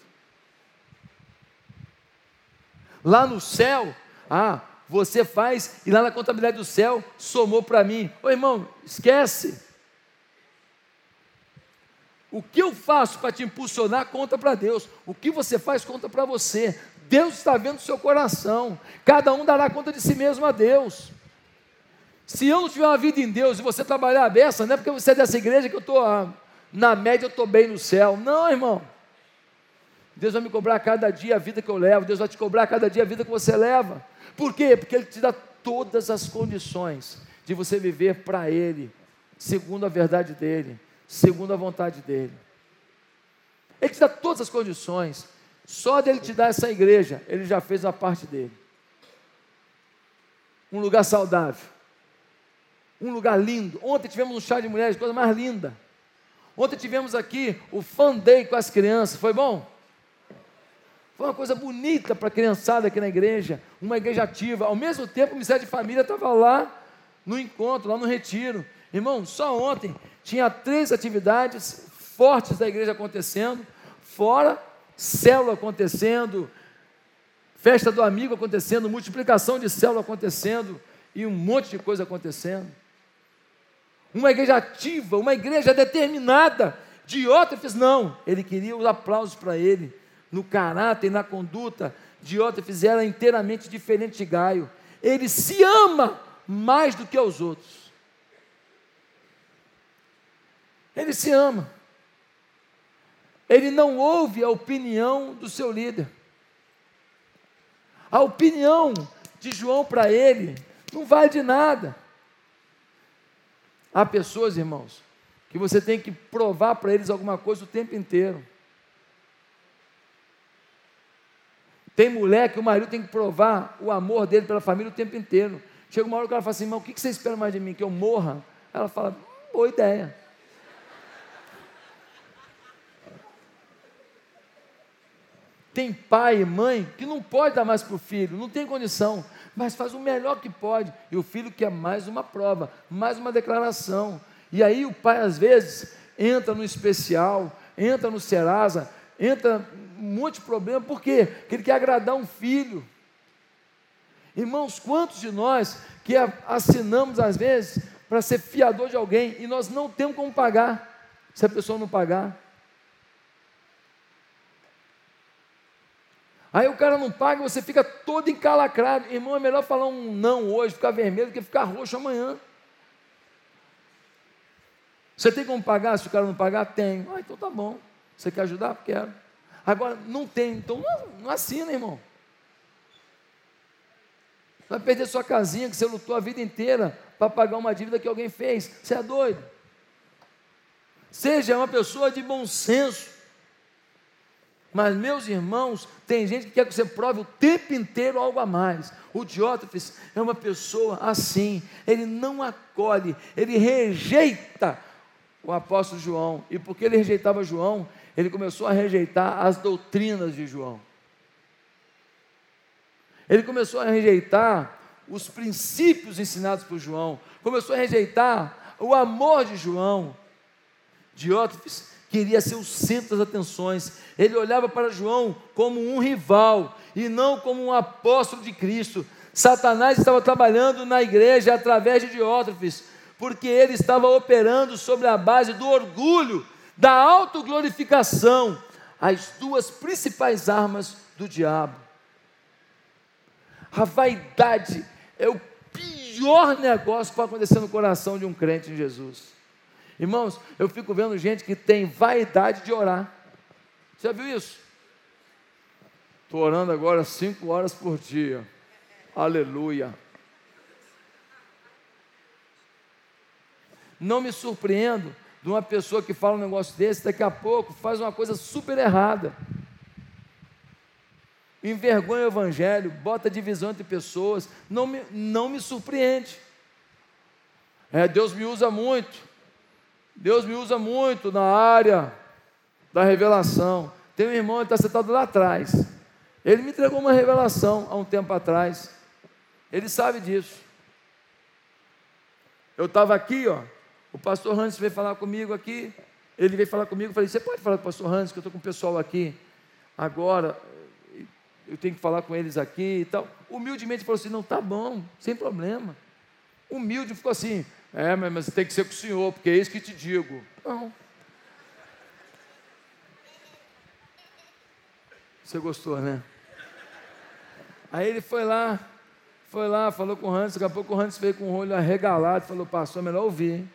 S2: Lá no céu, ah, você faz, e lá na contabilidade do céu, somou para mim. Ô irmão, esquece. O que eu faço para te impulsionar, conta para Deus. O que você faz, conta para você. Deus está vendo o seu coração. Cada um dará conta de si mesmo a Deus. Se eu não tiver uma vida em Deus e você trabalhar a beça, não é porque você é dessa igreja que eu estou na média eu estou bem no céu. Não, irmão. Deus vai me cobrar cada dia a vida que eu levo, Deus vai te cobrar cada dia a vida que você leva. Por quê? Porque Ele te dá todas as condições de você viver para Ele, segundo a verdade dEle, segundo a vontade dele. Ele te dá todas as condições. Só dele te dar essa igreja, ele já fez a parte dele. Um lugar saudável. Um lugar lindo. Ontem tivemos um chá de mulheres, coisa mais linda. Ontem tivemos aqui o Fan Day com as crianças. Foi bom? Foi uma coisa bonita para a criançada aqui na igreja, uma igreja ativa. Ao mesmo tempo, o Ministério de Família estava lá no encontro, lá no retiro. Irmão, só ontem tinha três atividades fortes da igreja acontecendo, fora célula acontecendo, festa do amigo acontecendo, multiplicação de célula acontecendo e um monte de coisa acontecendo. Uma igreja ativa, uma igreja determinada. Diótrefes não, ele queria os aplausos para ele no caráter na conduta, Diótrefes era inteiramente diferente de Gaio. Ele se ama mais do que aos outros. Ele se ama. Ele não ouve a opinião do seu líder. A opinião de João para ele não vale de nada. Há pessoas, irmãos, que você tem que provar para eles alguma coisa o tempo inteiro. Tem mulher que o marido tem que provar o amor dele pela família o tempo inteiro. Chega uma hora que ela fala assim, irmão, o que você espera mais de mim? Que eu morra? Ela fala, boa ideia. Tem pai e mãe que não pode dar mais para o filho, não tem condição, mas faz o melhor que pode. E o filho quer mais uma prova, mais uma declaração. E aí o pai, às vezes, entra no especial, entra no Serasa, entra um monte de problema, por quê? Porque ele quer agradar um filho. Irmãos, quantos de nós que assinamos às vezes para ser fiador de alguém e nós não temos como pagar, se a pessoa não pagar? Aí o cara não paga, você fica todo encalacrado. Irmão, é melhor falar um não hoje, ficar vermelho, do que ficar roxo amanhã. Você tem como pagar? Se o cara não pagar, tem. Ah, então tá bom. Você quer ajudar? Quero. Agora, não tem, então não, não assina, irmão. Vai perder sua casinha que você lutou a vida inteira para pagar uma dívida que alguém fez. Você é doido. Seja uma pessoa de bom senso. Mas, meus irmãos, tem gente que quer que você prove o tempo inteiro algo a mais. O Diótrefes é uma pessoa assim. Ele não acolhe, ele rejeita o apóstolo João. E porque ele rejeitava João, ele começou a rejeitar as doutrinas de João. Ele começou a rejeitar os princípios ensinados por João, começou a rejeitar o amor de João. Diótrefes queria ser o centro das atenções. Ele olhava para João como um rival e não como um apóstolo de Cristo. Satanás estava trabalhando na igreja através de Diótrefes, porque ele estava operando sobre a base do orgulho da autoglorificação, as duas principais armas do diabo. A vaidade é o pior negócio para acontecer no coração de um crente em Jesus. Irmãos, eu fico vendo gente que tem vaidade de orar. Você já viu isso? Estou orando agora cinco horas por dia. Aleluia. Não me surpreendo de uma pessoa que fala um negócio desse, daqui a pouco faz uma coisa super errada. Envergonha o evangelho, bota divisão entre pessoas, não me, não me surpreende. É, Deus me usa muito. Deus me usa muito na área da revelação. Tem um irmão que está sentado lá atrás. Ele me entregou uma revelação há um tempo atrás. Ele sabe disso. Eu estava aqui, ó, o pastor Hans veio falar comigo aqui. Ele veio falar comigo. Eu falei: Você pode falar com o pastor Hans, que eu estou com o pessoal aqui. Agora, eu tenho que falar com eles aqui e tal. Humildemente falou assim: Não, tá bom, sem problema. Humilde ficou assim: É, mas tem que ser com o senhor, porque é isso que te digo. Não. Você gostou, né? Aí ele foi lá, foi lá, falou com o Hans, daqui a pouco o Hans veio com o olho arregalado, falou, pastor, é melhor ouvir.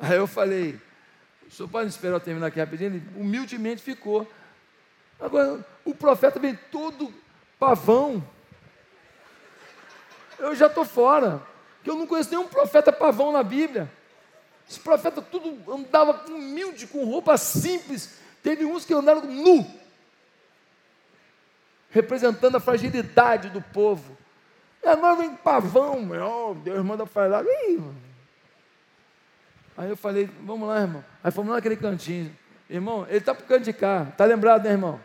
S2: Aí eu falei, o senhor pode esperar eu terminar aqui rapidinho? Ele humildemente ficou. Agora, o profeta vem todo pavão. Eu já estou fora. que eu não conheço nenhum profeta pavão na Bíblia. Os profetas tudo andava humilde, com roupa simples. Teve uns que andaram nu, representando a fragilidade do povo. E agora vem pavão, meu Deus, manda falar. Aí eu falei, vamos lá, irmão. Aí fomos lá naquele cantinho. Irmão, ele está para o canto de cá. Está lembrado, né, irmão?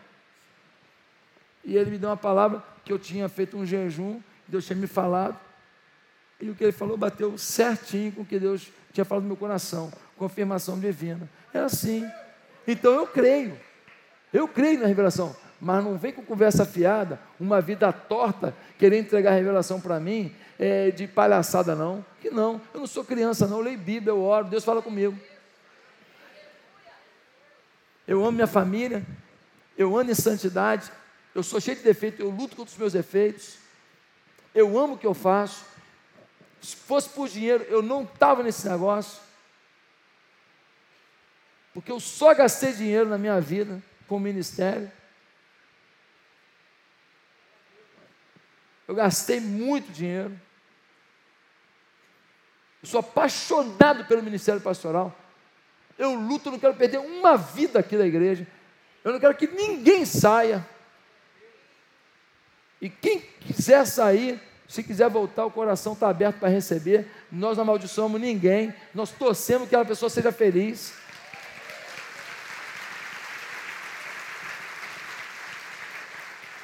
S2: E ele me deu uma palavra que eu tinha feito um jejum, Deus tinha me falado. E o que ele falou bateu certinho com o que Deus tinha falado no meu coração. Confirmação divina. É assim. Então eu creio. Eu creio na revelação. Mas não vem com conversa fiada, uma vida torta, querer entregar a revelação para mim é, de palhaçada, não. Que não. Eu não sou criança, não. Eu leio Bíblia, eu oro, Deus fala comigo. Eu amo minha família, eu ando em santidade, eu sou cheio de defeitos, eu luto contra os meus defeitos, eu amo o que eu faço. Se fosse por dinheiro, eu não estava nesse negócio, porque eu só gastei dinheiro na minha vida com o ministério. Eu gastei muito dinheiro. Eu sou apaixonado pelo ministério pastoral. Eu luto, não quero perder uma vida aqui da igreja. Eu não quero que ninguém saia. E quem quiser sair, se quiser voltar, o coração está aberto para receber. Nós não amaldiçoamos ninguém. Nós torcemos que aquela pessoa seja feliz.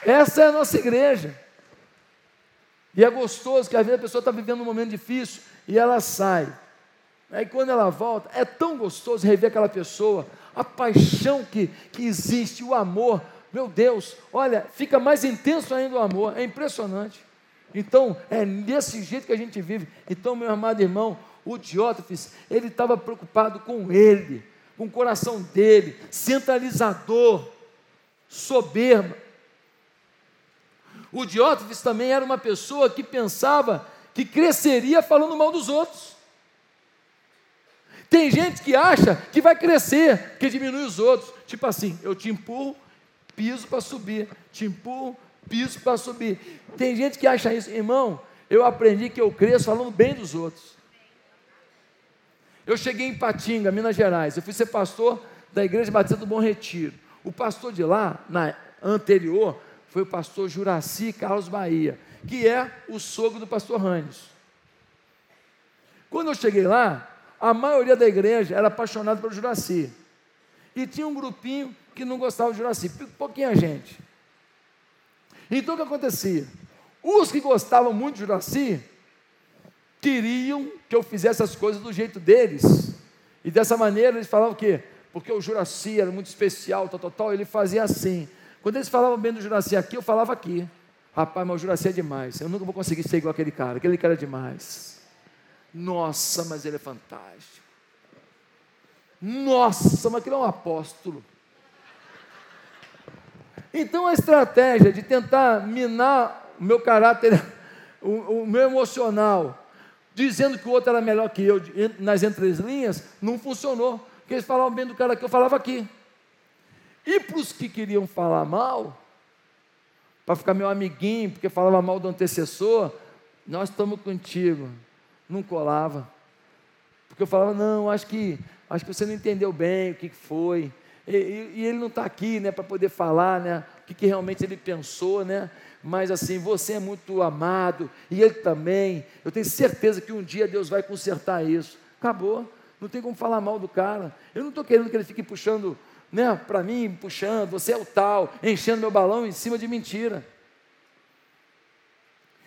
S2: Essa é a nossa igreja. E é gostoso que às vezes a pessoa está vivendo um momento difícil e ela sai. Aí quando ela volta, é tão gostoso rever aquela pessoa, a paixão que, que existe, o amor. Meu Deus, olha, fica mais intenso ainda o amor, é impressionante. Então, é desse jeito que a gente vive. Então, meu amado irmão, o Diótrefes, ele estava preocupado com ele, com o coração dele, centralizador, soberba. O Diótrefes também era uma pessoa que pensava que cresceria falando mal dos outros. Tem gente que acha que vai crescer, que diminui os outros. Tipo assim, eu te empurro, piso para subir, te empurro, piso para subir. Tem gente que acha isso, irmão. Eu aprendi que eu cresço falando bem dos outros. Eu cheguei em Patinga, Minas Gerais. Eu fui ser pastor da Igreja Batista do Bom Retiro. O pastor de lá, na anterior, foi o pastor Juraci Carlos Bahia, que é o sogro do pastor Randes. Quando eu cheguei lá, a maioria da igreja era apaixonada pelo Juraci. E tinha um grupinho que não gostava do Juraci, pouquinha gente. Então o que acontecia? Os que gostavam muito de Juraci queriam que eu fizesse as coisas do jeito deles. E dessa maneira eles falavam o quê? Porque o Juraci era muito especial, tal, tal, tal, ele fazia assim. Quando eles falavam bem do Juraci aqui, eu falava aqui. Rapaz, mas o Juraci é demais. Eu nunca vou conseguir ser igual aquele cara. Aquele cara é demais. Nossa, mas ele é fantástico. Nossa, mas aquele é um apóstolo. Então a estratégia de tentar minar o meu caráter, o, o, meu emocional, dizendo que o outro era melhor que eu nas entrelinhas, não funcionou. Porque eles falavam bem do cara que eu falava aqui. E para os que queriam falar mal, para ficar meu amiguinho, porque falava mal do antecessor, nós estamos contigo não colava. Porque eu falava, não, acho que, acho que você não entendeu bem o que foi. E, e, ele não está aqui né, para poder falar né, o que, que realmente ele pensou, né? Mas assim, você é muito amado, e ele também. Eu tenho certeza que um dia Deus vai consertar isso. Acabou. Não tem como falar mal do cara. Eu não estou querendo que ele fique puxando né, para mim, puxando, você é o tal, enchendo meu balão em cima de mentira.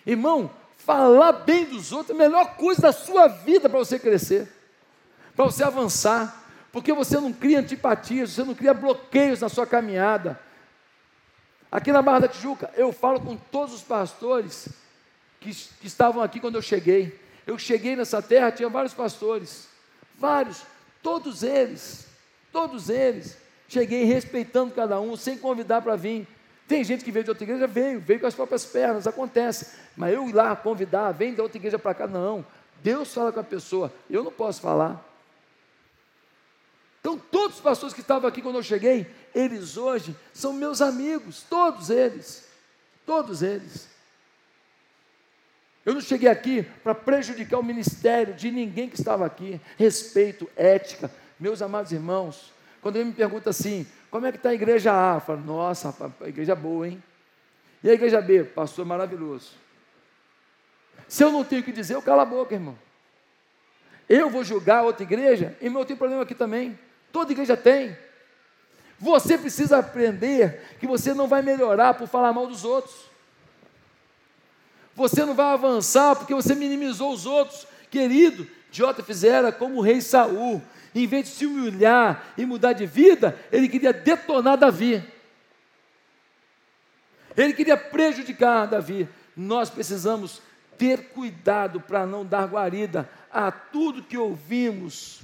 S2: Irmão, Falar bem dos outros é a melhor coisa da sua vida para você crescer, para você avançar, porque você não cria antipatias, você não cria bloqueios na sua caminhada. Aqui na Barra da Tijuca, eu falo com todos os pastores que, que estavam aqui quando eu cheguei. Eu cheguei nessa terra, tinha vários pastores, vários, todos eles, todos eles. Cheguei respeitando cada um, sem convidar para vir. Tem gente que veio de outra igreja, veio, veio com as próprias pernas, acontece. Mas eu ir lá convidar, vem da outra igreja para cá, não. Deus fala com a pessoa, eu não posso falar. Então, todos os pastores que estavam aqui quando eu cheguei, eles hoje são meus amigos, todos eles. Todos eles. Eu não cheguei aqui para prejudicar o ministério de ninguém que estava aqui. Respeito, ética. Meus amados irmãos, quando ele me pergunta assim, como é que está a igreja A? Eu falo, nossa, a igreja boa, hein? E a igreja B? Pastor maravilhoso. Se eu não tenho o que dizer, eu calo a boca, irmão. Eu vou julgar outra igreja? Irmão, eu tenho problema aqui também. Toda igreja tem. Você precisa aprender que você não vai melhorar por falar mal dos outros. Você não vai avançar porque você minimizou os outros. Querido, Jota fizera como o rei Saul. Em vez de se humilhar e mudar de vida, ele queria detonar Davi. Ele queria prejudicar Davi. Nós precisamos ter cuidado para não dar guarida a tudo que ouvimos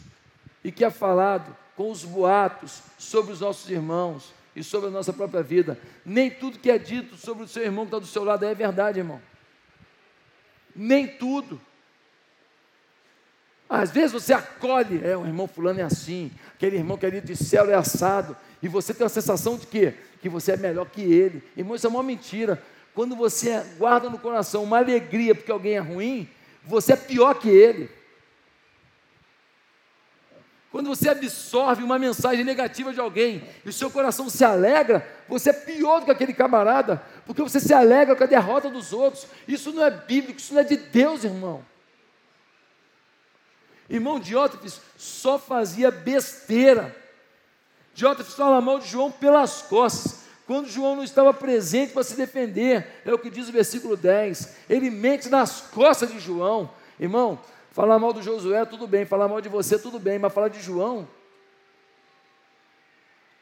S2: e que é falado com os boatos sobre os nossos irmãos e sobre a nossa própria vida. Nem tudo que é dito sobre o seu irmão que está do seu lado é verdade, irmão. Nem tudo. Às vezes você acolhe, é, o irmão fulano é assim, aquele irmão querido de céu é assado, e você tem a sensação de quê? Que você é melhor que ele. Irmão, isso é uma mentira. Quando você guarda no coração uma alegria porque alguém é ruim, você é pior que ele. Quando você absorve uma mensagem negativa de alguém e o seu coração se alegra, você é pior do que aquele camarada, porque você se alegra com a derrota dos outros. Isso não é bíblico, isso não é de Deus, irmão. Irmão Diótrefes só fazia besteira. Diótrefes fala mal de João pelas costas. Quando João não estava presente para se defender, é o que diz o versículo 10. Ele mente nas costas de João. Irmão, falar mal do Josué, tudo bem. Falar mal de você, tudo bem. Mas falar de João,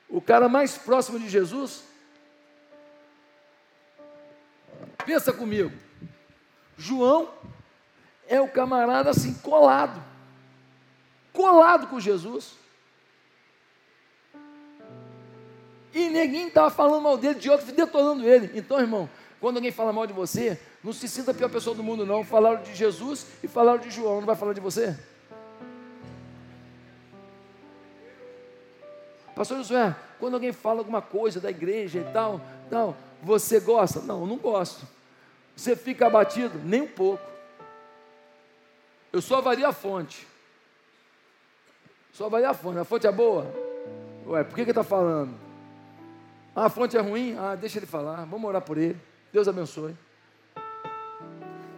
S2: o cara mais próximo de Jesus, pensa comigo. João é o camarada assim colado colado com Jesus. E ninguém estava falando mal dele, de outro detonando ele. Então, irmão, quando alguém fala mal de você, não se sinta a pior pessoa do mundo, não. Falaram de Jesus e falaram de João, não vai falar de você? Pastor Josué, quando alguém fala alguma coisa da igreja e tal, não, você gosta? Não, não gosto. Você fica abatido? Nem um pouco. Eu só avaria a fonte. Só vai a fonte. A fonte é boa? Ué, por que, que está falando? Ah, a fonte é ruim? Ah, deixa ele falar. Vamos orar por ele. Deus abençoe.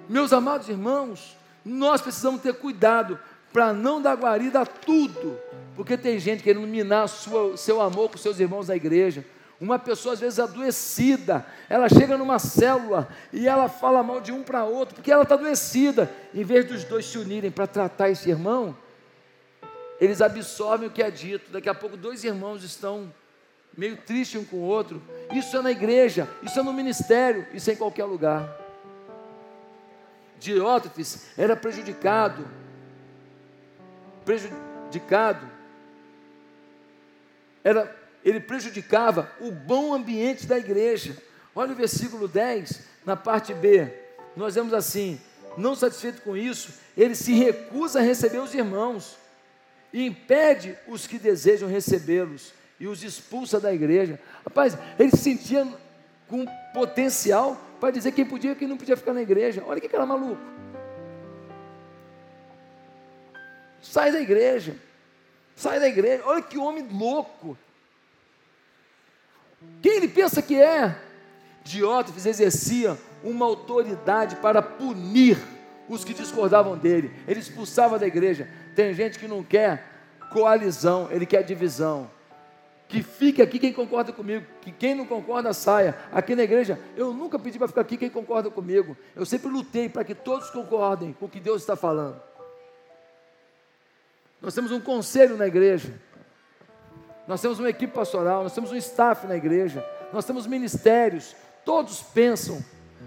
S2: Meus amados irmãos, nós precisamos ter cuidado para não dar guarida a tudo, porque tem gente querendo minar sua, seu amor com seus irmãos da igreja. Uma pessoa às vezes adoecida, ela chega numa célula e ela fala mal de um para outro, porque ela está adoecida. Em vez dos dois se unirem para tratar esse irmão, eles absorvem o que é dito. Daqui a pouco, dois irmãos estão meio tristes um com o outro. Isso é na igreja, isso é no ministério, isso é em qualquer lugar. Diótrefes era prejudicado, prejudicado, era, ele prejudicava o bom ambiente da igreja. Olha o versículo 10, na parte B. Nós vemos assim: não satisfeito com isso, ele se recusa a receber os irmãos e impede os que desejam recebê-los e os expulsa da igreja. Rapaz, ele se sentia com potencial para dizer quem podia e quem não podia ficar na igreja. Olha que cara maluco. Sai da igreja. Sai da igreja. Olha que homem louco. Quem ele pensa que é? Diótrefes exercia uma autoridade para punir os que discordavam dele. Ele expulsava da igreja. Tem gente que não quer coalizão, ele quer divisão. Que fique aqui quem concorda comigo, que quem não concorda saia. Aqui na igreja, eu nunca pedi para ficar aqui quem concorda comigo. Eu sempre lutei para que todos concordem com o que Deus está falando. Nós temos um conselho na igreja. Nós temos uma equipe pastoral, nós temos um staff na igreja, nós temos ministérios, todos pensam.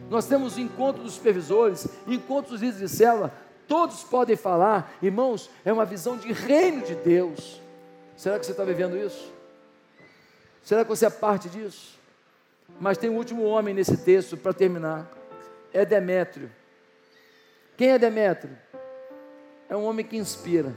S2: Nós temos encontro dos supervisores, encontro dos líderes de célula, todos podem falar, irmãos, é uma visão de reino de Deus. Será que você está vivendo isso? Será que você é parte disso? Mas tem um último homem nesse texto para terminar. É Demétrio. Quem é Demétrio? É um homem que inspira.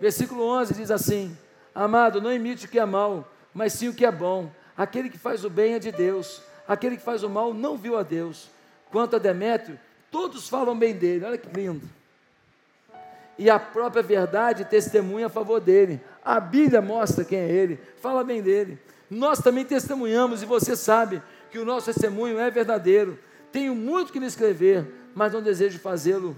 S2: Versículo 11 diz assim: Amado, não imite o que é mal, mas sim o que é bom. Aquele que faz o bem é de Deus. Aquele que faz o mal não viu a Deus. quanto a Demétrio, todos falam bem dele, olha que lindo. E a própria verdade testemunha a favor dele. A Bíblia mostra quem é ele, fala bem dele. Nós também testemunhamos, e você sabe que o nosso testemunho é verdadeiro. Tenho muito que lhe escrever, mas não desejo fazê-lo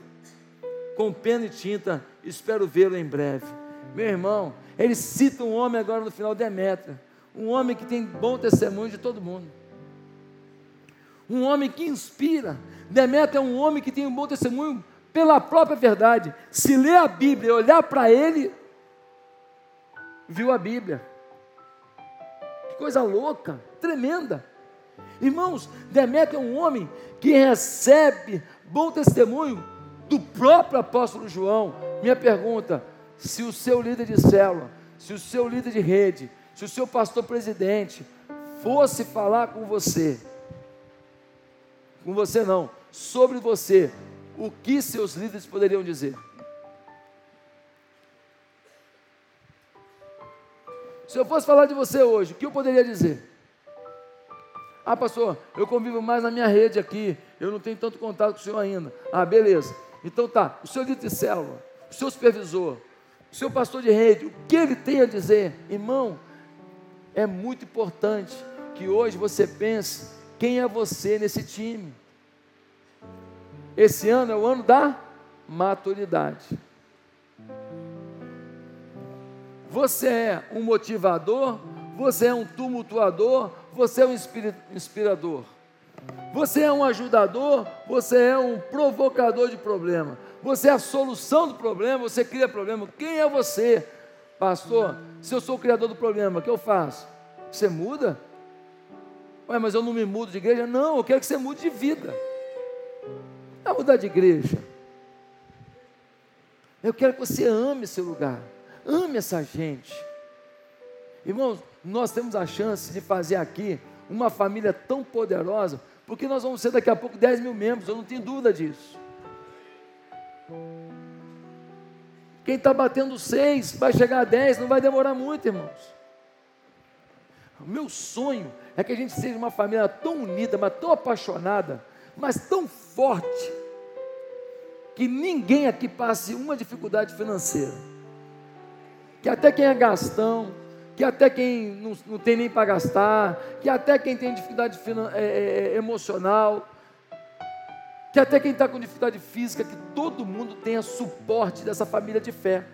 S2: com pena e tinta, espero vê-lo em breve. Meu irmão, ele cita um homem agora no final, Demétrio, um homem que tem bom testemunho de todo mundo, um homem que inspira. Demétrio é um homem que tem um bom testemunho pela própria verdade. Se ler a Bíblia e olhar para ele, viu a Bíblia. Que coisa louca, tremenda. Irmãos, Demétrio é um homem que recebe bom testemunho do próprio apóstolo João. Minha pergunta: se o seu líder de célula, se o seu líder de rede, se o seu pastor presidente fosse falar com você, com você não, sobre você, o que seus líderes poderiam dizer? Se eu fosse falar de você hoje, o que eu poderia dizer? Ah, pastor, eu convivo mais na minha rede aqui, eu não tenho tanto contato com o senhor ainda. Ah, beleza. Então tá, o seu líder de célula, o seu supervisor, o seu pastor de rede, o que ele tem a dizer, irmão, é muito importante que hoje você pense quem é você nesse time. Esse ano é o ano da maturidade. Você é um motivador, você é um tumultuador, você é um inspirador. Você é um ajudador, você é um provocador de problema. Você é a solução do problema, você cria problema. Quem é você? Pastor, se eu sou o criador do problema, o que eu faço? Você muda? Ué, mas eu não me mudo de igreja? Não, eu quero que você mude de vida. Não é mudar de igreja. Eu quero que você ame esse lugar. Ame essa gente. Irmãos, nós temos a chance de fazer aqui uma família tão poderosa porque nós vamos ser daqui a pouco 10 mil membros, eu não tenho dúvida disso. Quem está batendo seis vai chegar a 10, não vai demorar muito, irmãos. O meu sonho é que a gente seja uma família tão unida, mas tão apaixonada, mas tão forte, que ninguém aqui passe uma dificuldade financeira. Que até quem é gastão, que até quem não, não tem nem para gastar, que até quem tem dificuldade é, é, é, emocional, que até quem está com dificuldade física, que todo mundo tenha suporte dessa família de fé.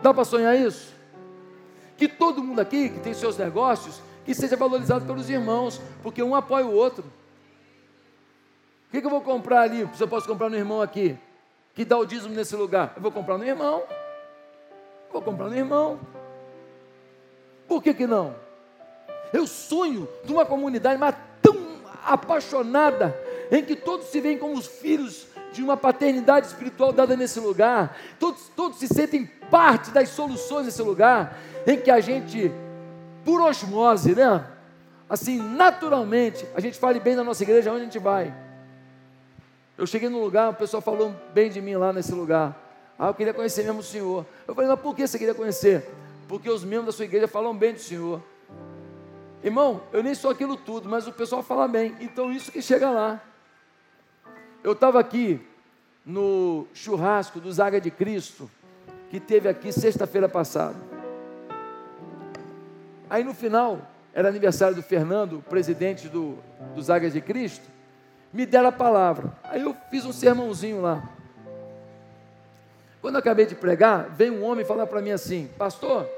S2: Dá para sonhar isso? Que todo mundo aqui que tem seus negócios, que seja valorizado pelos irmãos, porque um apoia o outro. O que, que eu vou comprar ali? Se eu posso comprar no irmão aqui, que dá o dízimo nesse lugar, eu vou comprar no irmão. Vou comprar no irmão. Por que, que não? Eu sonho de uma comunidade mas tão apaixonada, em que todos se veem como os filhos de uma paternidade espiritual dada nesse lugar, todos, todos se sentem parte das soluções desse lugar, em que a gente, por osmose, né? Assim, naturalmente, a gente fale bem da nossa igreja, onde a gente vai. Eu cheguei num lugar, o pessoal falou bem de mim lá nesse lugar. Ah, eu queria conhecer mesmo o Senhor. Eu falei, mas por que você queria conhecer? porque os membros da sua igreja falam bem do Senhor. Irmão, eu nem sou aquilo tudo, mas o pessoal fala bem, então isso que chega lá. Eu estava aqui no churrasco do Zaga de Cristo, que teve aqui sexta-feira passada. Aí no final, era aniversário do Fernando, presidente do, do Zaga de Cristo, me deram a palavra. Aí eu fiz um sermãozinho lá. Quando eu acabei de pregar, veio um homem falar para mim assim: Pastor,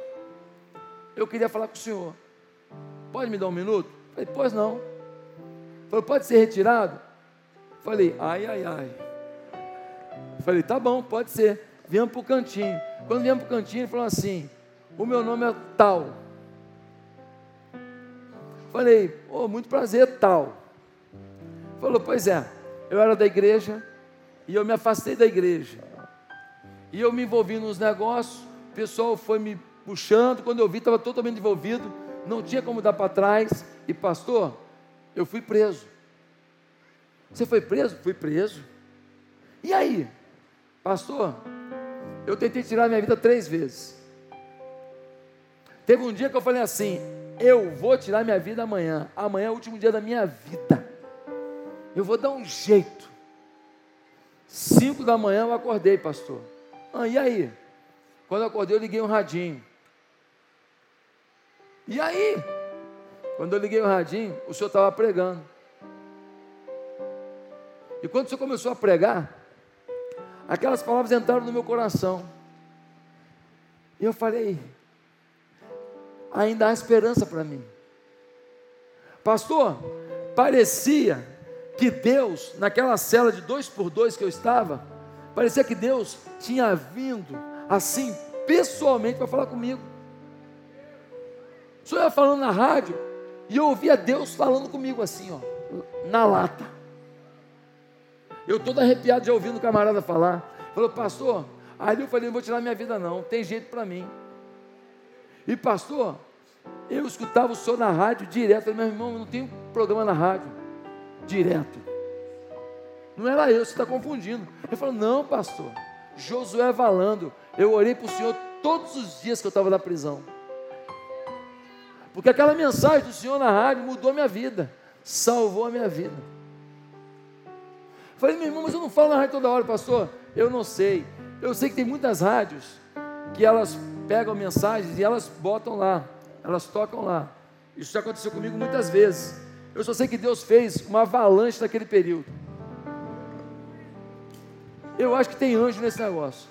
S2: eu queria falar com o senhor. Pode me dar um minuto? Falei, pois não. Falei, pode ser retirado? Falei, ai, ai, ai. Falei, tá bom, pode ser. Viemos para o cantinho. Quando viemos para o cantinho, ele falou assim: O meu nome é tal. Falei, oh, muito prazer, tal. Falou, pois é, eu era da igreja e eu me afastei da igreja. E eu me envolvi nos negócios, o pessoal foi me puxando, quando eu vi, estava totalmente envolvido, não tinha como dar para trás. E pastor, eu fui preso. Você foi preso? Fui preso. E aí? Pastor, eu tentei tirar minha vida três vezes. Teve um dia que eu falei assim: eu vou tirar minha vida amanhã. Amanhã é o último dia da minha vida. Eu vou dar um jeito. Cinco da manhã eu acordei, pastor. Ah, e aí? Quando eu acordei, eu liguei um radinho. E aí? Quando eu liguei o radinho, o senhor estava pregando. E quando o senhor começou a pregar, aquelas palavras entraram no meu coração. E eu falei, ainda há esperança para mim. Pastor, parecia que Deus, naquela cela de dois por dois que eu estava, parecia que Deus tinha vindo assim, pessoalmente, para falar comigo. Senhor ia falando na rádio, e eu ouvia Deus falando comigo assim, ó, na lata. Eu todo arrepiado já ouvindo o camarada falar. Falou, pastor, aí eu falei, não vou tirar minha vida não, tem jeito para mim. E pastor, eu escutava o som na rádio direto. Eu falei, meu irmão, eu não tenho programa na rádio. Direto. Não era eu, você está confundindo. Ele falou, não, pastor. Josué Valando. Eu orei para o Senhor todos os dias que eu estava na prisão. Porque aquela mensagem do Senhor na rádio mudou a minha vida. Salvou a minha vida. falei, meu irmão, mas eu não falo na rádio toda hora, pastor. Eu não sei. Eu sei que tem muitas rádios que elas pegam mensagens e elas botam lá elas tocam lá. Isso já aconteceu comigo muitas vezes. Eu só sei que Deus fez uma avalanche naquele período. Eu acho que tem anjo nesse negócio.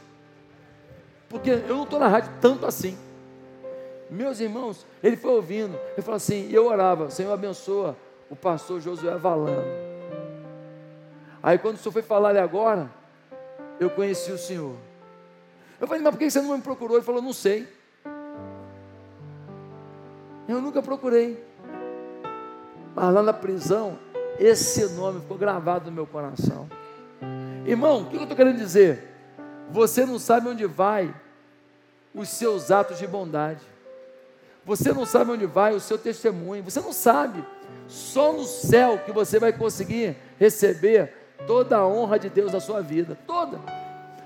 S2: Porque eu não estou na rádio tanto assim. Meus irmãos, ele foi ouvindo. Ele falou assim: eu orava, Senhor abençoa o pastor Josué Valano. Aí quando o senhor foi falar ali agora, eu conheci o senhor. Eu falei, mas por que você não me procurou? Ele falou, não sei. Eu nunca procurei. Mas lá na prisão, esse nome ficou gravado no meu coração. Irmão, o que eu estou querendo dizer? Você não sabe onde vai os seus atos de bondade. Você não sabe onde vai o seu testemunho. Você não sabe. Só no céu que você vai conseguir receber toda a honra de Deus na sua vida. Toda.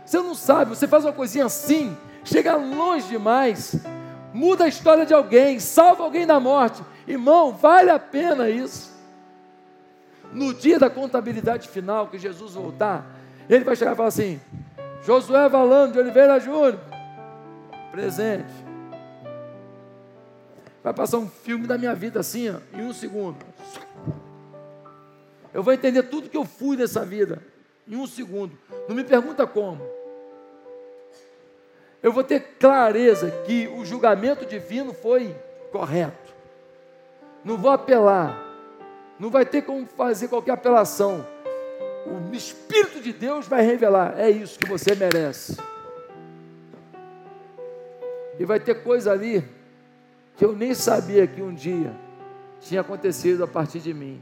S2: Você não sabe. Você faz uma coisinha assim, chega longe demais muda a história de alguém, salva alguém da morte. Irmão, vale a pena isso. No dia da contabilidade final, que Jesus voltar, ele vai chegar e falar assim: Josué Valando de Oliveira Júnior, presente. Vai passar um filme da minha vida assim, ó, em um segundo. Eu vou entender tudo que eu fui nessa vida em um segundo. Não me pergunta como eu vou ter clareza que o julgamento divino foi correto. Não vou apelar, não vai ter como fazer qualquer apelação. O Espírito de Deus vai revelar: é isso que você merece. E vai ter coisa ali que eu nem sabia que um dia tinha acontecido a partir de mim.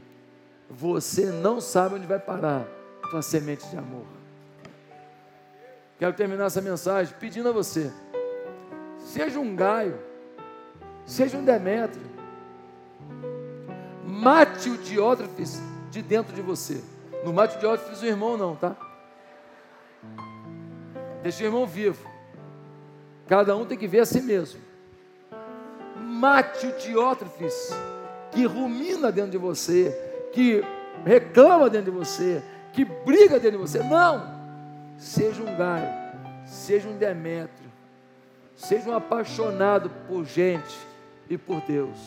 S2: Você não sabe onde vai parar tua semente de amor. Quero terminar essa mensagem pedindo a você: seja um Gaio, seja um Demétrio, mate o Diótrefes de dentro de você. Não mate o Diótrefes o irmão, não, tá? Deixa o irmão vivo. Cada um tem que ver a si mesmo. Mate o Diótrefes que rumina dentro de você, que reclama dentro de você, que briga dentro de você. Não! seja um Gaio, seja um Demétrio, seja um apaixonado por gente e por Deus.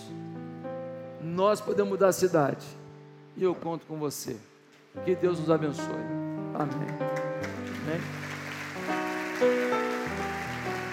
S2: Nós podemos mudar a cidade. E eu conto com você. Que Deus nos abençoe. Amém. Amém.